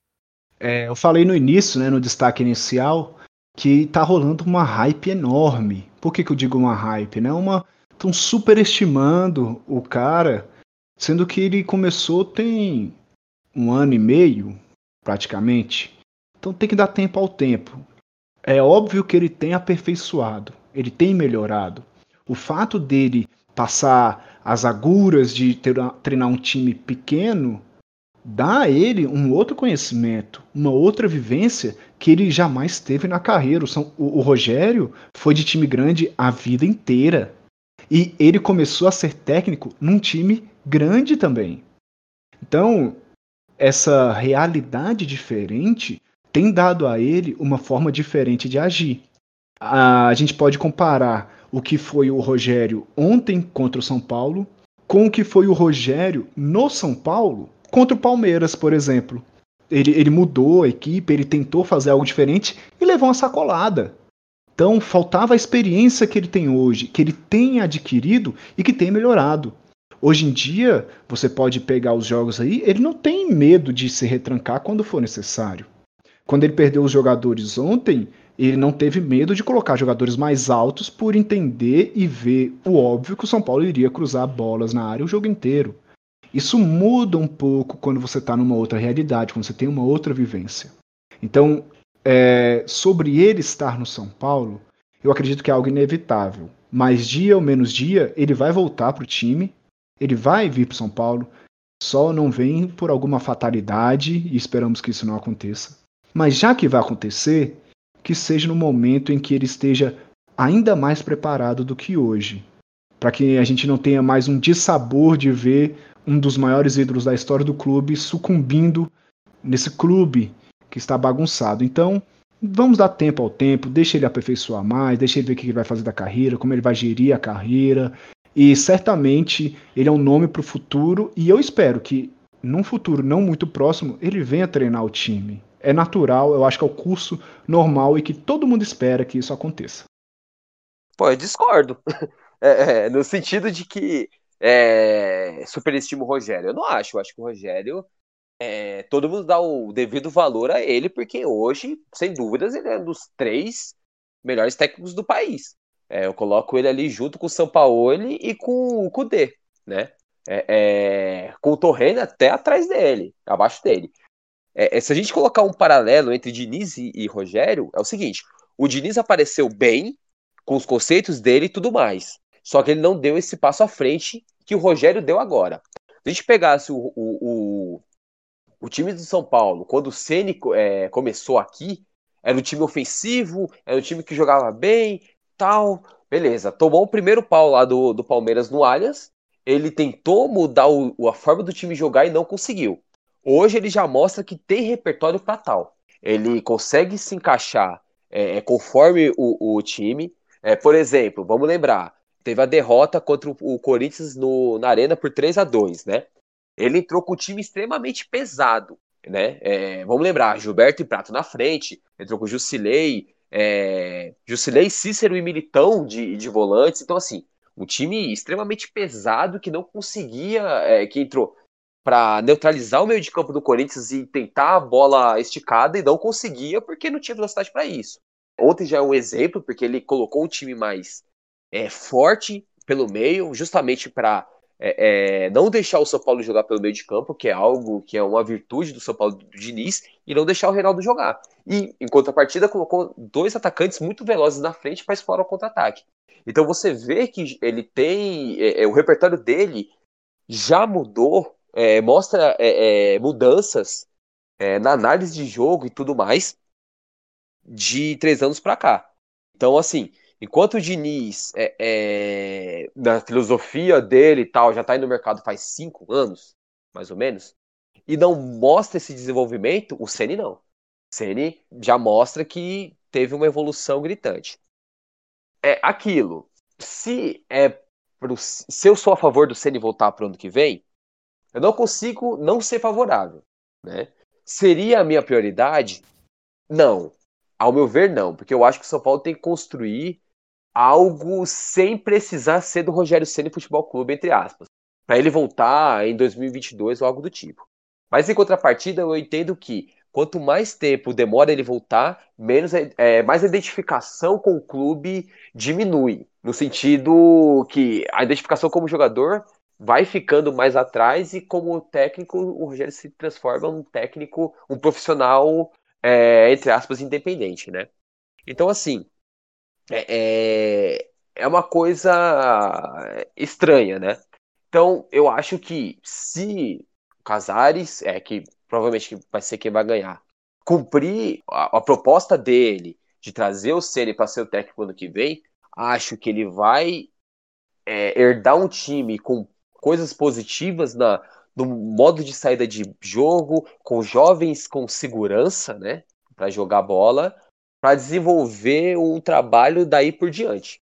É, eu falei no início, né, no destaque inicial, que tá rolando uma hype enorme. Por que, que eu digo uma hype? Né? Uma, estão superestimando o cara, sendo que ele começou tem um ano e meio, praticamente. Então tem que dar tempo ao tempo. É óbvio que ele tem aperfeiçoado, ele tem melhorado. O fato dele passar as aguras de ter, treinar um time pequeno dá a ele um outro conhecimento, uma outra vivência que ele jamais teve na carreira. O, o, Rogério foi de time grande a vida inteira. E ele começou a ser técnico num time grande também. Então, essa realidade diferente tem dado a ele uma forma diferente de agir. A, gente pode comparar o que foi o Rogério ontem contra o São Paulo com o que foi o Rogério no São Paulo contra o Palmeiras, por exemplo. Ele, ele mudou a equipe, ele tentou fazer algo diferente e levou uma sacolada. Então faltava a experiência que ele tem hoje, que ele tem adquirido e que tem melhorado. Hoje em dia, você pode pegar os jogos aí, ele não tem medo de se retrancar quando for necessário. Quando ele perdeu os jogadores ontem, ele não teve medo de colocar jogadores mais altos por entender e ver o óbvio que o São Paulo iria cruzar bolas na área o jogo inteiro. Isso muda um pouco quando você está numa outra realidade, quando você tem uma outra vivência. Então, é, sobre ele estar no São Paulo, eu acredito que é algo inevitável. Mais dia ou menos dia, ele vai voltar para o time ele vai vir para São Paulo, só não vem por alguma fatalidade e esperamos que isso não aconteça. Mas já que vai acontecer, que seja no momento em que ele esteja ainda mais preparado do que hoje, para que a gente não tenha mais um dissabor de ver um dos maiores ídolos da história do clube sucumbindo nesse clube que está bagunçado. Então, vamos dar tempo ao tempo, deixa ele aperfeiçoar mais, deixa ele ver o que ele vai fazer da carreira, como ele vai gerir a carreira, e certamente ele é um nome para o futuro e eu espero que num futuro não muito próximo ele venha treinar o time. É natural, eu acho que é o curso normal e que todo mundo espera que isso aconteça. Pô, eu discordo. É, é, no sentido de que é, superestima o Rogério. Eu não acho. Eu acho que o Rogério. É, todo mundo dá o devido valor a ele, porque hoje, sem dúvidas, ele é um dos três melhores técnicos do país. É, eu coloco ele ali junto com o Sampaoli e com o Kudê, né? É, é, com o Torreno até atrás dele, abaixo dele. É, é, se a gente colocar um paralelo entre Diniz e, e, Rogério, é o seguinte: o Diniz apareceu bem, com os conceitos dele e tudo mais. Só que ele não deu esse passo à frente que o Rogério deu agora. Se a gente pegasse o, o, o, o time do São Paulo, quando o Ceni é, começou aqui, era um time ofensivo, era um time que jogava bem, tal. Beleza, tomou o primeiro pau lá do, do Palmeiras no Allianz. Ele tentou mudar o, a forma do time jogar e não conseguiu. Hoje ele já mostra que tem repertório para tal. Ele consegue se encaixar é, é, conforme o, o time. É, por exemplo, vamos lembrar, teve a derrota contra o, o Corinthians no, na Arena por 3 a 2 né? Ele entrou com um time extremamente pesado, né? É, vamos lembrar, Gilberto e Prato na frente, entrou com o Jusilei, é, Jusilei, Cícero e Militão de, de volantes. Então, assim, um time extremamente pesado que não conseguia, é, que entrou para neutralizar o meio de campo do Corinthians e tentar a bola esticada e não conseguia porque não tinha velocidade para isso. Ontem já é um exemplo, porque ele colocou um time mais é, forte pelo meio, justamente para é, é, não deixar o São Paulo jogar pelo meio de campo, que é algo que é uma virtude do São Paulo do Diniz, e não deixar o Reinaldo jogar. E, em contrapartida, colocou dois atacantes muito velozes na frente para explorar o contra-ataque. Então você vê que ele tem. É, é o repertório dele já mudou, é, mostra é, mudanças na análise de jogo e tudo mais de três anos para cá. Então, assim, Enquanto o Diniz, é, é, na filosofia dele e tal, já está aí no mercado faz cinco anos, mais ou menos, e não mostra esse desenvolvimento, o Ceni não. O Ceni já mostra que teve uma evolução gritante. É aquilo. Se é pro, se eu sou a favor do Ceni voltar para o ano que vem, eu não consigo não ser favorável, né? Seria a minha prioridade? Não. Ao meu ver, não, porque eu acho que o São Paulo tem que construir algo sem precisar ser do Rogério Ceni Futebol Clube, entre aspas, para ele voltar em 2022 ou algo do tipo. Mas em contrapartida, eu entendo que quanto mais tempo demora ele voltar, menos é, mais a identificação com o clube diminui. No sentido que a identificação como jogador vai ficando mais atrás e como técnico, o Rogério se transforma um técnico, um profissional, é, entre aspas, independente, né? Então, assim, é, é, é uma coisa estranha, né? Então, eu acho que se Casares, é que provavelmente vai ser quem vai ganhar, cumprir a, a proposta dele de trazer o Ceni para ser o técnico ano que vem, acho que ele vai é, herdar um time com coisas positivas na, no modo de saída de jogo, com jovens com segurança, né, para jogar bola, para desenvolver um trabalho daí por diante.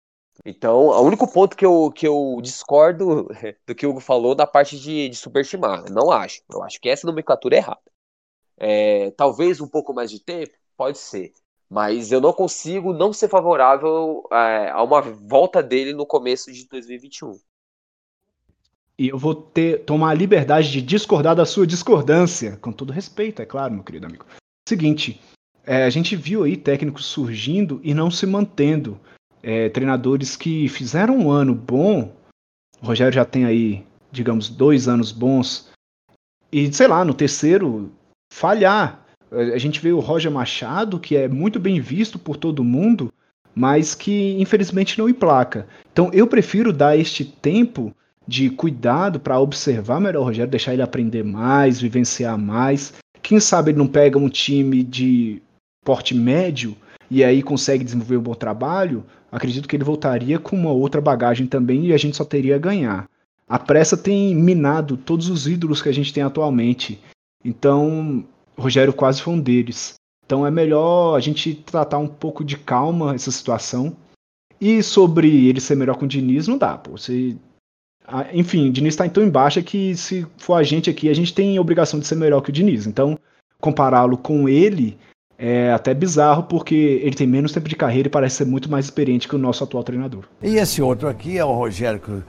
Então, o único ponto que eu, que eu discordo do que o Hugo falou da parte de, de superestimar. Não acho. Eu acho que essa nomenclatura é errada. É, talvez um pouco mais de tempo, pode ser. Mas eu não consigo não ser favorável é, a uma volta dele no começo de 2021. E eu vou ter, tomar a liberdade de discordar da sua discordância, com todo respeito, é claro, meu querido amigo. Seguinte, é, a gente viu aí técnicos surgindo e não se mantendo. É, treinadores que fizeram um ano bom, o Rogério já tem aí, digamos, dois anos bons, e sei lá, no terceiro, falhar. A gente vê o Roger Machado, que é muito bem visto por todo mundo, mas que infelizmente não emplaca. Então eu prefiro dar este tempo de cuidado para observar melhor o Rogério, deixar ele aprender mais, vivenciar mais. Quem sabe ele não pega um time de porte médio e aí consegue desenvolver um bom trabalho, acredito que ele voltaria com uma outra bagagem também e a gente só teria a ganhar. A pressa tem minado todos os ídolos que a gente tem atualmente. Então, Rogério quase foi um deles. Então é melhor a gente tratar um pouco de calma essa situação. E sobre ele ser melhor com o Diniz, não dá, pô. Você... Enfim, o Diniz está tão embaixo que se for a gente aqui, a gente tem obrigação de ser melhor que o Diniz. Então, compará-lo com ele é até bizarro porque ele tem menos tempo de carreira e parece ser muito mais experiente que o nosso atual treinador. E esse outro aqui é o Rogério, que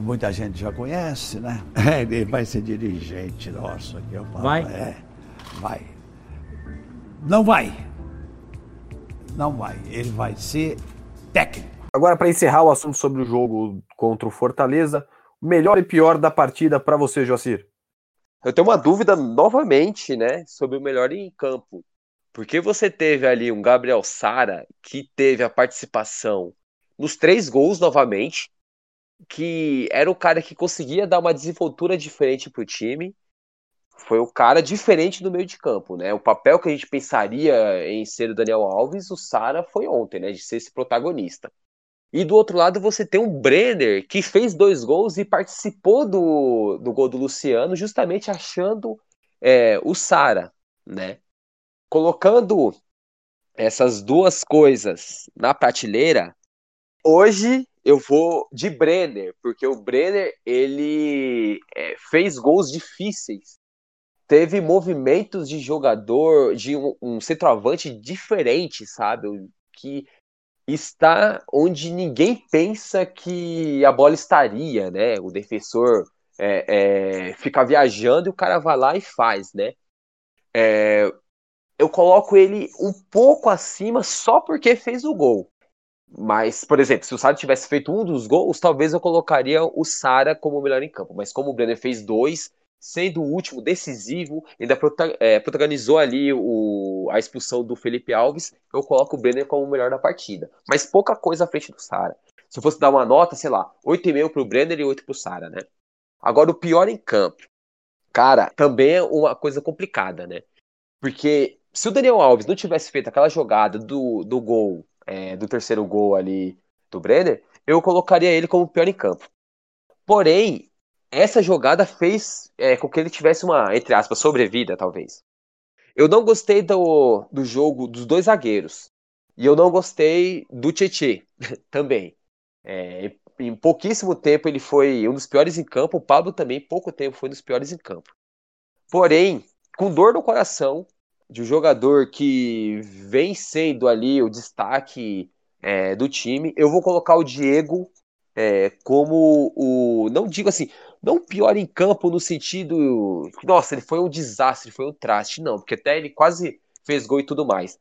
muita gente já conhece, né? Ele vai ser dirigente nosso aqui. Eu falo, vai? É, vai. Não vai. Não vai. Ele vai ser técnico. Agora, para encerrar o assunto sobre o jogo contra o Fortaleza, o melhor e pior da partida para você, Joacir? Eu tenho uma dúvida novamente, né, sobre o melhor em campo. Porque você teve ali um Gabriel Sara que teve a participação nos três gols novamente, que era o cara que conseguia dar uma desenvoltura diferente para o time. Foi o cara diferente do meio de campo, né? O papel que a gente pensaria em ser o Daniel Alves, o Sara foi ontem, né? De ser esse protagonista. E do outro lado você tem um Brenner que fez dois gols e participou do, do gol do Luciano, justamente achando é, o Sara, né? Colocando essas duas coisas na prateleira, hoje eu vou de Brenner, porque o Brenner ele é, fez gols difíceis, teve movimentos de jogador, de um, um centroavante diferente, sabe? Que está onde ninguém pensa que a bola estaria, né? O defensor é, é, fica viajando e o cara vai lá e faz, né? É, eu coloco ele um pouco acima só porque fez o gol. Mas, por exemplo, se o Sara tivesse feito um dos gols, talvez eu colocaria o Sara como o melhor em campo. Mas como o Brenner fez dois, sendo o último decisivo, ainda é, protagonizou ali o, a expulsão do Felipe Alves, eu coloco o Brenner como o melhor da partida. Mas pouca coisa à frente do Sara. Se eu fosse dar uma nota, sei lá, 8,5 pro Brenner e 8 pro Sara, né? Agora, o pior em campo. Cara, também é uma coisa complicada, né? Porque se o Daniel Alves não tivesse feito aquela jogada do, do gol, é, do terceiro gol ali do Brenner, eu colocaria ele como pior em campo. Porém, essa jogada fez é, com que ele tivesse uma, entre aspas, sobrevida, talvez. Eu não gostei do, do jogo dos dois zagueiros. E eu não gostei do Tietê também. É, em pouquíssimo tempo ele foi um dos piores em campo. O Pablo também, pouco tempo, foi um dos piores em campo. Porém, com dor no coração de um jogador que vem sendo ali o destaque é, do time, eu vou colocar o Diego é, como o. Não digo assim, não pior em campo no sentido. Nossa, ele foi um desastre, foi um traste. Não, porque até ele quase fez gol e tudo mais.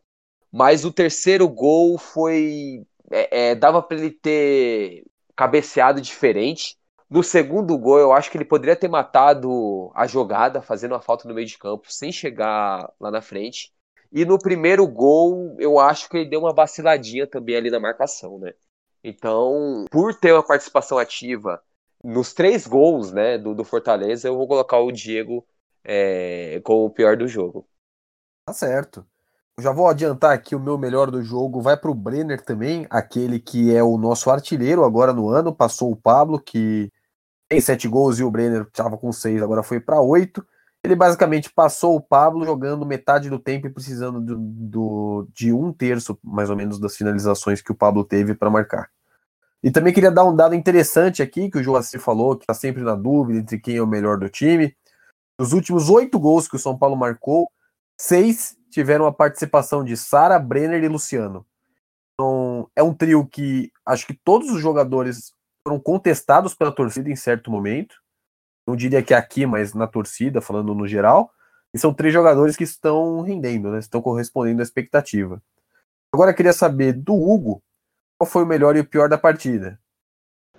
Mas o terceiro gol foi. É, é, dava para ele ter cabeceado diferente. No segundo gol, eu acho que ele poderia ter matado a jogada, fazendo uma falta no meio de campo, sem chegar lá na frente. E no primeiro gol, eu acho que ele deu uma vaciladinha também ali na marcação, né? Então, por ter uma participação ativa nos três gols né, do, do Fortaleza, eu vou colocar o Diego é, como o pior do jogo. Tá certo. Já vou adiantar aqui o meu melhor do jogo. Vai para o Brenner também, aquele que é o nosso artilheiro agora no ano. Passou o Pablo, que tem sete gols, e o Brenner estava com seis, agora foi para oito. Ele basicamente passou o Pablo jogando metade do tempo e precisando do, do, de um terço, mais ou menos, das finalizações que o Pablo teve para marcar. E também queria dar um dado interessante aqui, que o Joacir falou, que está sempre na dúvida entre quem é o melhor do time. Dos últimos oito gols que o São Paulo marcou, seis tiveram a participação de Sara, Brenner e Luciano. Então, é um trio que acho que todos os jogadores foram contestados pela torcida em certo momento. Não diria que aqui, mas na torcida, falando no geral. E são três jogadores que estão rendendo, né? Estão correspondendo à expectativa. Agora queria saber do Hugo, qual foi o melhor e o pior da partida?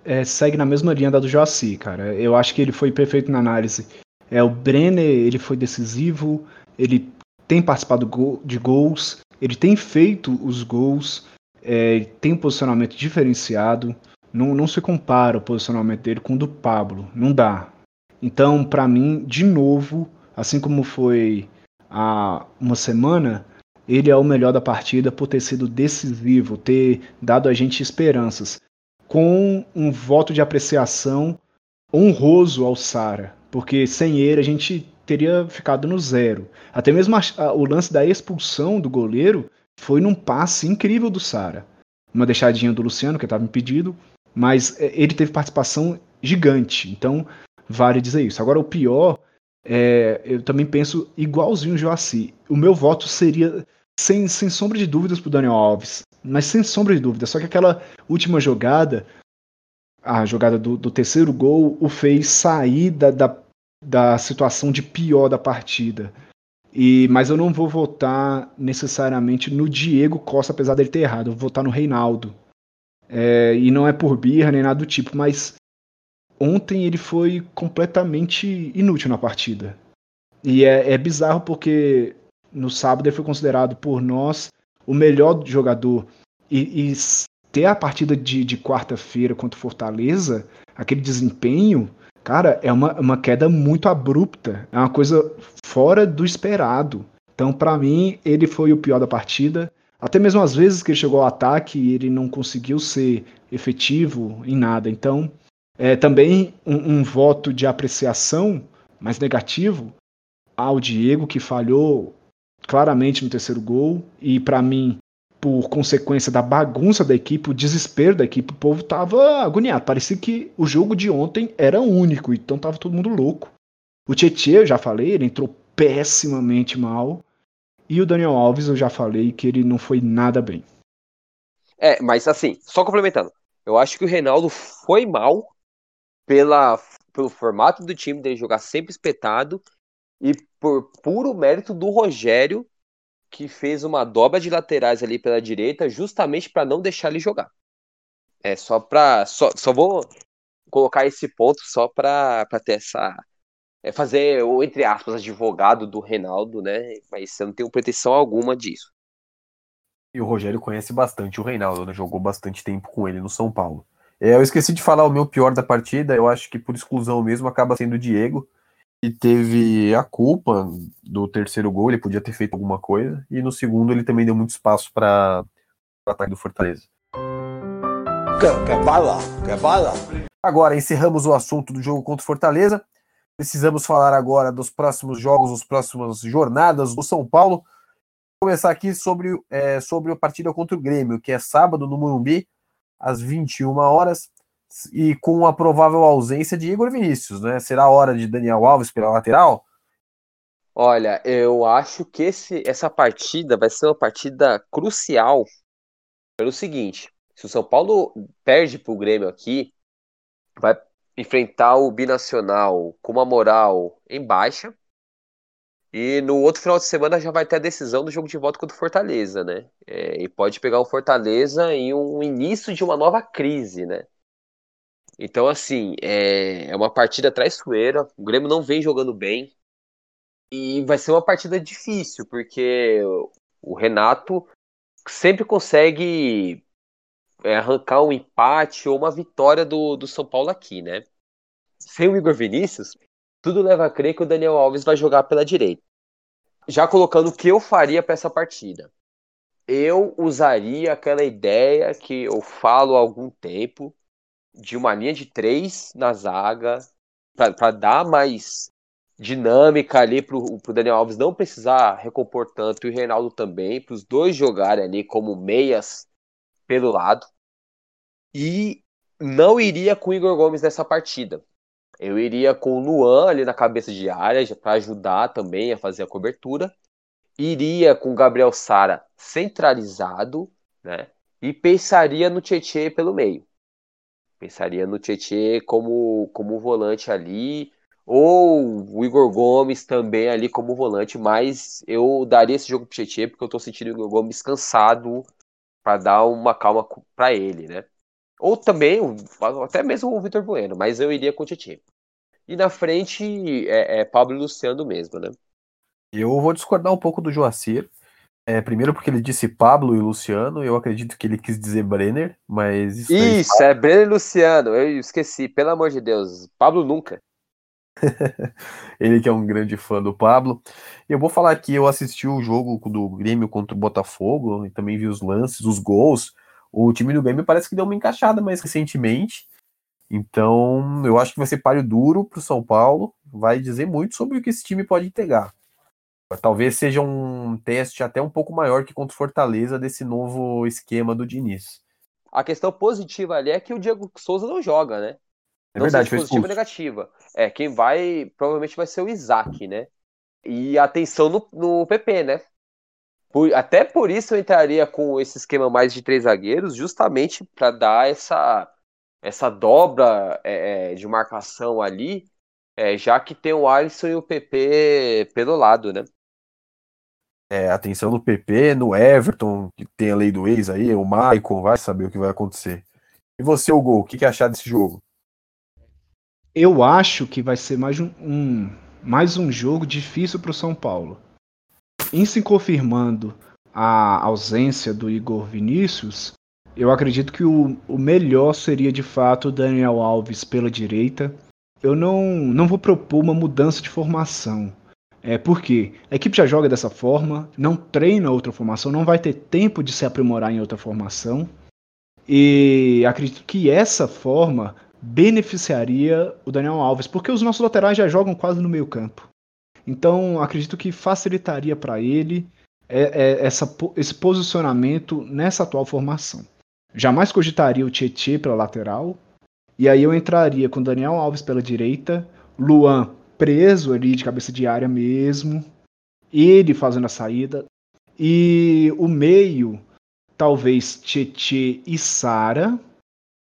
É, segue na mesma linha da do Joaci, cara. Eu acho que ele foi perfeito na análise. É, o Brenner, ele foi decisivo, ele tem participado de gols, ele tem feito os gols, é, tem um posicionamento diferenciado. Não, não se compara o posicionamento dele com o do Pablo, não dá. Então, para mim, de novo, assim como foi há uma semana, ele é o melhor da partida por ter sido decisivo, ter dado a gente esperanças, com um voto de apreciação honroso ao Sara, porque sem ele a gente teria ficado no zero. Até mesmo a, a, o lance da expulsão do goleiro foi num passe incrível do Sara. Uma deixadinha do Luciano, que estava impedido, mas é, ele teve participação gigante. Então, vale dizer isso. Agora, o pior, é, eu também penso igualzinho o Joaci. O meu voto seria sem, sem sombra de dúvidas pro Daniel Alves. Mas sem sombra de dúvida. Só que aquela última jogada, a jogada do, do terceiro gol, o fez sair da, da, da situação de pior da partida. E, mas eu não vou votar necessariamente no Diego Costa, apesar dele ter errado. Eu vou votar no Reinaldo. É, e não é por birra nem nada do tipo, mas ontem ele foi completamente inútil na partida. E é, é bizarro porque no sábado ele foi considerado por nós o melhor jogador. E, e ter a partida de, de quarta-feira contra o Fortaleza, aquele desempenho, cara, é uma, uma queda muito abrupta. É uma coisa fora do esperado. Então, para mim, ele foi o pior da partida. Até mesmo às vezes que ele chegou ao ataque, ele não conseguiu ser efetivo em nada. Então, é também um, um voto de apreciação mais negativo ao Diego, que falhou claramente no terceiro gol. E para mim, por consequência da bagunça da equipe, o desespero da equipe, o povo tava agoniado. Parecia que o jogo de ontem era único, então tava todo mundo louco. O Tietchan, eu já falei, ele entrou pessimamente mal. E o Daniel Alves, eu já falei que ele não foi nada bem. É, mas assim, só complementando. Eu acho que o Reinaldo foi mal pela, pelo formato do time dele jogar sempre espetado e por puro mérito do Rogério, que fez uma dobra de laterais ali pela direita, justamente para não deixar ele jogar. É só para só, só vou colocar esse ponto só para ter essa é fazer o entre aspas advogado do Reinaldo, né? Mas eu não tenho pretensão alguma disso. E o Rogério conhece bastante o Reinaldo, né? Jogou bastante tempo com ele no São Paulo. É, eu esqueci de falar o meu pior da partida, eu acho que por exclusão mesmo acaba sendo o Diego e teve a culpa do terceiro gol, ele podia ter feito alguma coisa, e no segundo ele também deu muito espaço para o ataque do Fortaleza. Quer, quer bala? Quer bala? Agora, encerramos o assunto do jogo contra o Fortaleza. Precisamos falar agora dos próximos jogos, das próximas jornadas do São Paulo. Vou começar aqui sobre, é, sobre a partida contra o Grêmio, que é sábado no Morumbi, às 21 horas, e com a provável ausência de Igor Vinícius, né? Será a hora de Daniel Alves pela lateral? Olha, eu acho que esse, essa partida vai ser uma partida crucial pelo seguinte: se o São Paulo perde para o Grêmio aqui, vai enfrentar o Binacional com uma moral em baixa. E no outro final de semana já vai ter a decisão do jogo de volta contra o Fortaleza, né? É, e pode pegar o Fortaleza em um início de uma nova crise, né? Então, assim, é, é uma partida traiçoeira. O Grêmio não vem jogando bem. E vai ser uma partida difícil, porque o Renato sempre consegue é, arrancar um empate ou uma vitória do, do São Paulo aqui, né? Sem o Igor Vinícius, tudo leva a crer que o Daniel Alves vai jogar pela direita. Já colocando o que eu faria para essa partida. Eu usaria aquela ideia que eu falo há algum tempo de uma linha de três na zaga para dar mais dinâmica ali para o Daniel Alves não precisar recompor tanto e o Reinaldo também, para os dois jogarem ali como meias pelo lado. E não iria com o Igor Gomes nessa partida. Eu iria com o Luan ali na cabeça de área para ajudar também a fazer a cobertura. Iria com o Gabriel Sara centralizado, né? E pensaria no Tietchan pelo meio. Pensaria no Tietchan como como volante ali, ou o Igor Gomes também ali como volante, mas eu daria esse jogo pro Tietchan porque eu tô sentindo o Igor Gomes cansado para dar uma calma para ele, né? Ou também, até mesmo o Vitor Bueno, mas eu iria com o Tietchan. E na frente é, é Pablo e Luciano mesmo, né? Eu vou discordar um pouco do Joacir. É, primeiro porque ele disse Pablo e Luciano, eu acredito que ele quis dizer Brenner, mas isso. Isso, é Brenner e Luciano, eu esqueci, pelo amor de Deus. Pablo nunca. ele que é um grande fã do Pablo. Eu vou falar aqui, eu assisti o jogo do Grêmio contra o Botafogo e também vi os lances, os gols. O time do Grêmio parece que deu uma encaixada mais recentemente. Então, eu acho que vai ser páreo duro para o São Paulo. Vai dizer muito sobre o que esse time pode entregar. Talvez seja um teste até um pouco maior que contra o Fortaleza desse novo esquema do Diniz. A questão positiva ali é que o Diego Souza não joga, né? É não verdade, foi positiva ou negativa. É, quem vai, provavelmente vai ser o Isaac, né? E atenção no, no PP, né? Por, até por isso eu entraria com esse esquema mais de três zagueiros, justamente para dar essa, essa dobra é, é, de marcação ali, é, já que tem o Alisson e o PP pelo lado, né? É, atenção no PP, no Everton, que tem a lei do ex aí, o Maicon, vai saber o que vai acontecer. E você, Hugo, o que, que achar desse jogo? Eu acho que vai ser mais um, um mais um jogo difícil para o São Paulo. Em se confirmando a ausência do Igor Vinícius, eu acredito que o, o melhor seria de fato o Daniel Alves pela direita. Eu não, não vou propor uma mudança de formação. É porque a equipe já joga dessa forma, não treina outra formação, não vai ter tempo de se aprimorar em outra formação. E acredito que essa forma beneficiaria o Daniel Alves, porque os nossos laterais já jogam quase no meio campo. Então acredito que facilitaria para ele é, é, essa, esse posicionamento nessa atual formação. Jamais cogitaria o Tietchan pela lateral, e aí eu entraria com Daniel Alves pela direita, Luan preso ali de cabeça de área mesmo, ele fazendo a saída, e o meio, talvez Tietchan e Sara,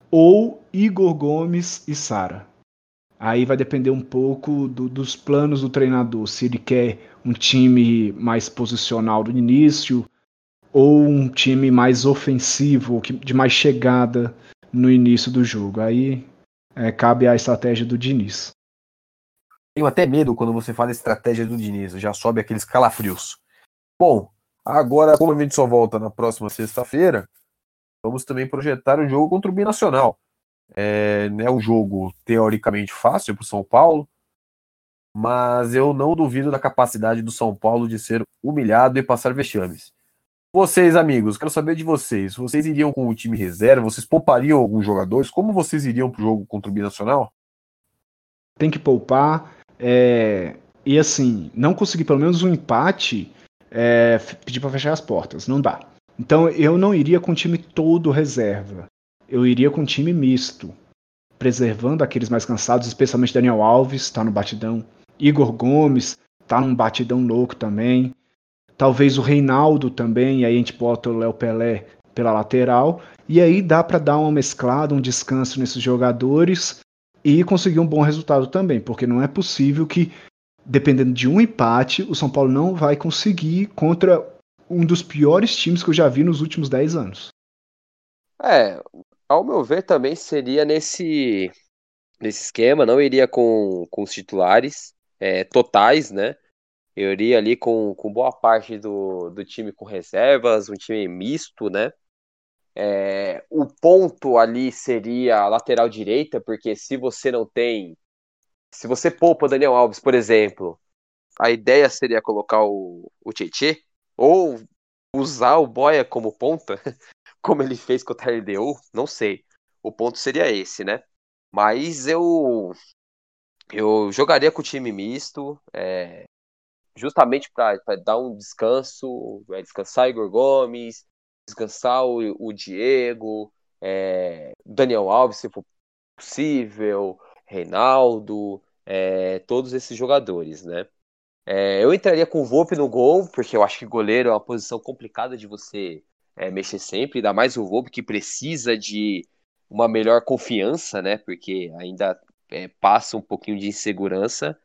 ou Igor Gomes e Sara. Aí vai depender um pouco do, dos planos do treinador, se ele quer um time mais posicional do início ou um time mais ofensivo, de mais chegada no início do jogo. Aí é, cabe à estratégia do Diniz. Tenho até medo quando você fala estratégia do Diniz, já sobe aqueles calafrios. Bom, agora, como a gente só volta na próxima sexta-feira, vamos também projetar o jogo contra o Binacional. É, é um jogo teoricamente fácil para o São Paulo, mas eu não duvido da capacidade do São Paulo de ser humilhado e passar vexames. Vocês, amigos, quero saber de vocês. Vocês iriam com o time reserva? Vocês poupariam alguns jogadores? Como vocês iriam pro jogo contra o Binacional? Tem que poupar. É... E assim, não conseguir pelo menos um empate, é... pedir para fechar as portas. Não dá. Então eu não iria com o time todo reserva. Eu iria com um time misto. Preservando aqueles mais cansados, especialmente Daniel Alves, está no batidão. Igor Gomes, tá num batidão louco também. Talvez o Reinaldo também, e aí a gente bota o Léo Pelé pela lateral. E aí dá para dar uma mesclada, um descanso nesses jogadores e conseguir um bom resultado também, porque não é possível que, dependendo de um empate, o São Paulo não vai conseguir contra um dos piores times que eu já vi nos últimos 10 anos. É, ao meu ver também seria nesse, nesse esquema, não iria com, com os titulares é, totais, né? Eu iria ali com, com boa parte do, do time com reservas, um time misto, né? É, o ponto ali seria a lateral direita, porque se você não tem. Se você poupa Daniel Alves, por exemplo, a ideia seria colocar o, o Tietê, ou usar o Boia como ponta, como ele fez com o TRDU, não sei. O ponto seria esse, né? Mas eu eu jogaria com o time misto, é, justamente para dar um descanso, é, descansar Igor Gomes, descansar o, o Diego, é, Daniel Alves, se for possível, Reinaldo, é, todos esses jogadores, né? É, eu entraria com o Volpe no gol, porque eu acho que goleiro é uma posição complicada de você é, mexer sempre, ainda mais o Volpe que precisa de uma melhor confiança, né? Porque ainda é, passa um pouquinho de insegurança.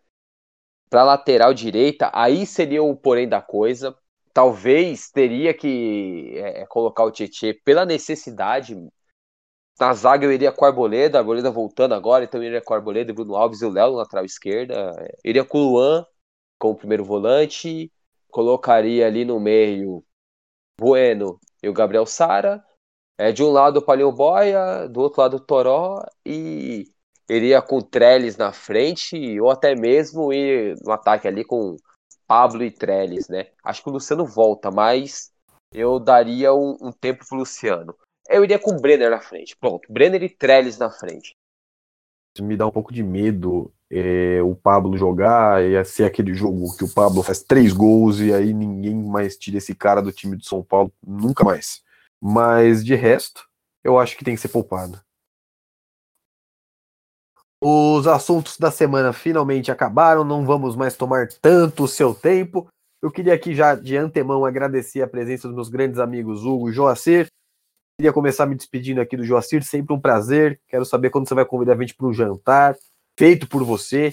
Para lateral direita, aí seria o porém da coisa. Talvez teria que é, é colocar o Tietchan pela necessidade. Na zaga eu iria com a Arboleda, a Arboleda voltando agora, então eu iria com a Arboleda, Bruno Alves e o Léo na lateral esquerda. Iria com o Luan como primeiro volante, colocaria ali no meio Bueno e o Gabriel Sara. É, de um lado o Paulinho Boia, do outro lado o Toró e iria com Trellis na frente ou até mesmo ir no ataque ali com Pablo e Trellis, né? Acho que o Luciano volta, mas eu daria um, um tempo pro Luciano. Eu iria com o Brenner na frente. Pronto, Brenner e Trellis na frente. Me dá um pouco de medo é, o Pablo jogar, ia ser aquele jogo que o Pablo faz três gols e aí ninguém mais tira esse cara do time de São Paulo, nunca mais. Mas de resto, eu acho que tem que ser poupado. Os assuntos da semana finalmente acabaram, não vamos mais tomar tanto o seu tempo. Eu queria aqui já de antemão agradecer a presença dos meus grandes amigos Hugo e Joacir. Queria começar me despedindo aqui do Joacir, sempre um prazer. Quero saber quando você vai convidar a gente para um jantar, feito por você,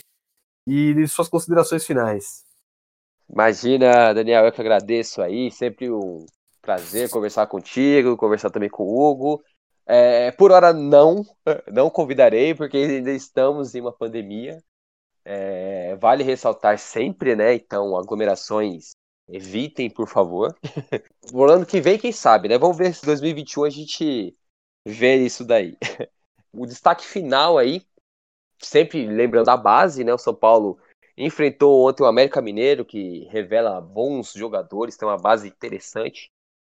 e suas considerações finais. Imagina, Daniel, eu que agradeço aí, sempre um prazer conversar contigo, conversar também com o Hugo. É, por hora não, não convidarei, porque ainda estamos em uma pandemia. É, vale ressaltar sempre, né? Então, aglomerações evitem, por favor. o ano que vem, quem sabe, né? Vamos ver se 2021 a gente vê isso daí. O destaque final aí, sempre lembrando a base, né? O São Paulo enfrentou ontem o América Mineiro, que revela bons jogadores, tem uma base interessante.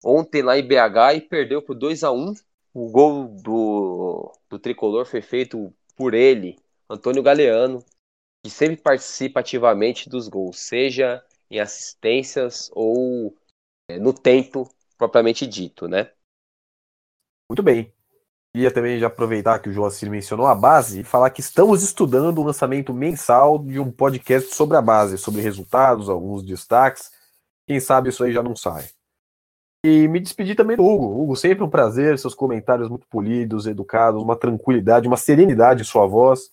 Ontem lá em BH e perdeu por 2 a 1 o gol do, do tricolor foi feito por ele, Antônio Galeano, que sempre participa ativamente dos gols, seja em assistências ou é, no tempo propriamente dito, né? Muito bem. Queria também já aproveitar que o Joacir mencionou a base e falar que estamos estudando o lançamento mensal de um podcast sobre a base, sobre resultados, alguns destaques. Quem sabe isso aí já não sai. E me despedir também do Hugo. Hugo, sempre um prazer, seus comentários muito polidos, educados, uma tranquilidade, uma serenidade em sua voz.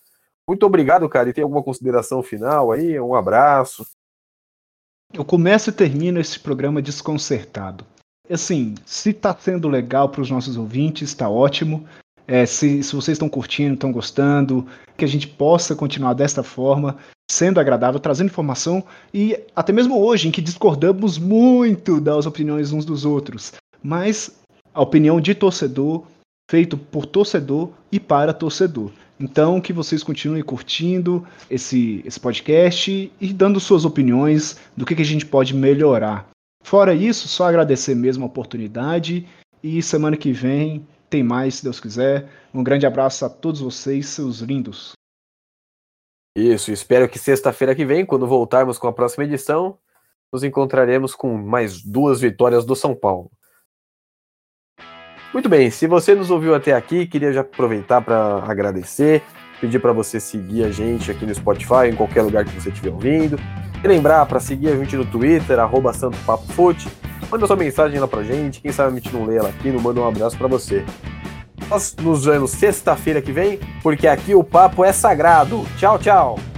Muito obrigado, cara. E tem alguma consideração final aí? Um abraço. Eu começo e termino esse programa desconcertado. Assim, se tá sendo legal para os nossos ouvintes, está ótimo. É, se, se vocês estão curtindo, estão gostando, que a gente possa continuar desta forma sendo agradável, trazendo informação e até mesmo hoje, em que discordamos muito das opiniões uns dos outros, mas a opinião de torcedor, feito por torcedor e para torcedor. Então, que vocês continuem curtindo esse, esse podcast e dando suas opiniões do que, que a gente pode melhorar. Fora isso, só agradecer mesmo a oportunidade e semana que vem tem mais, se Deus quiser. Um grande abraço a todos vocês, seus lindos. Isso, espero que sexta-feira que vem, quando voltarmos com a próxima edição, nos encontraremos com mais duas vitórias do São Paulo. Muito bem, se você nos ouviu até aqui, queria já aproveitar para agradecer, pedir para você seguir a gente aqui no Spotify, em qualquer lugar que você estiver ouvindo. E lembrar para seguir a gente no Twitter, arroba SantoPapoFute. Manda sua mensagem lá pra gente, quem sabe a gente não lê ela aqui, não manda um abraço para você. Nós nos vemos sexta-feira que vem, porque aqui o papo é sagrado. Tchau, tchau!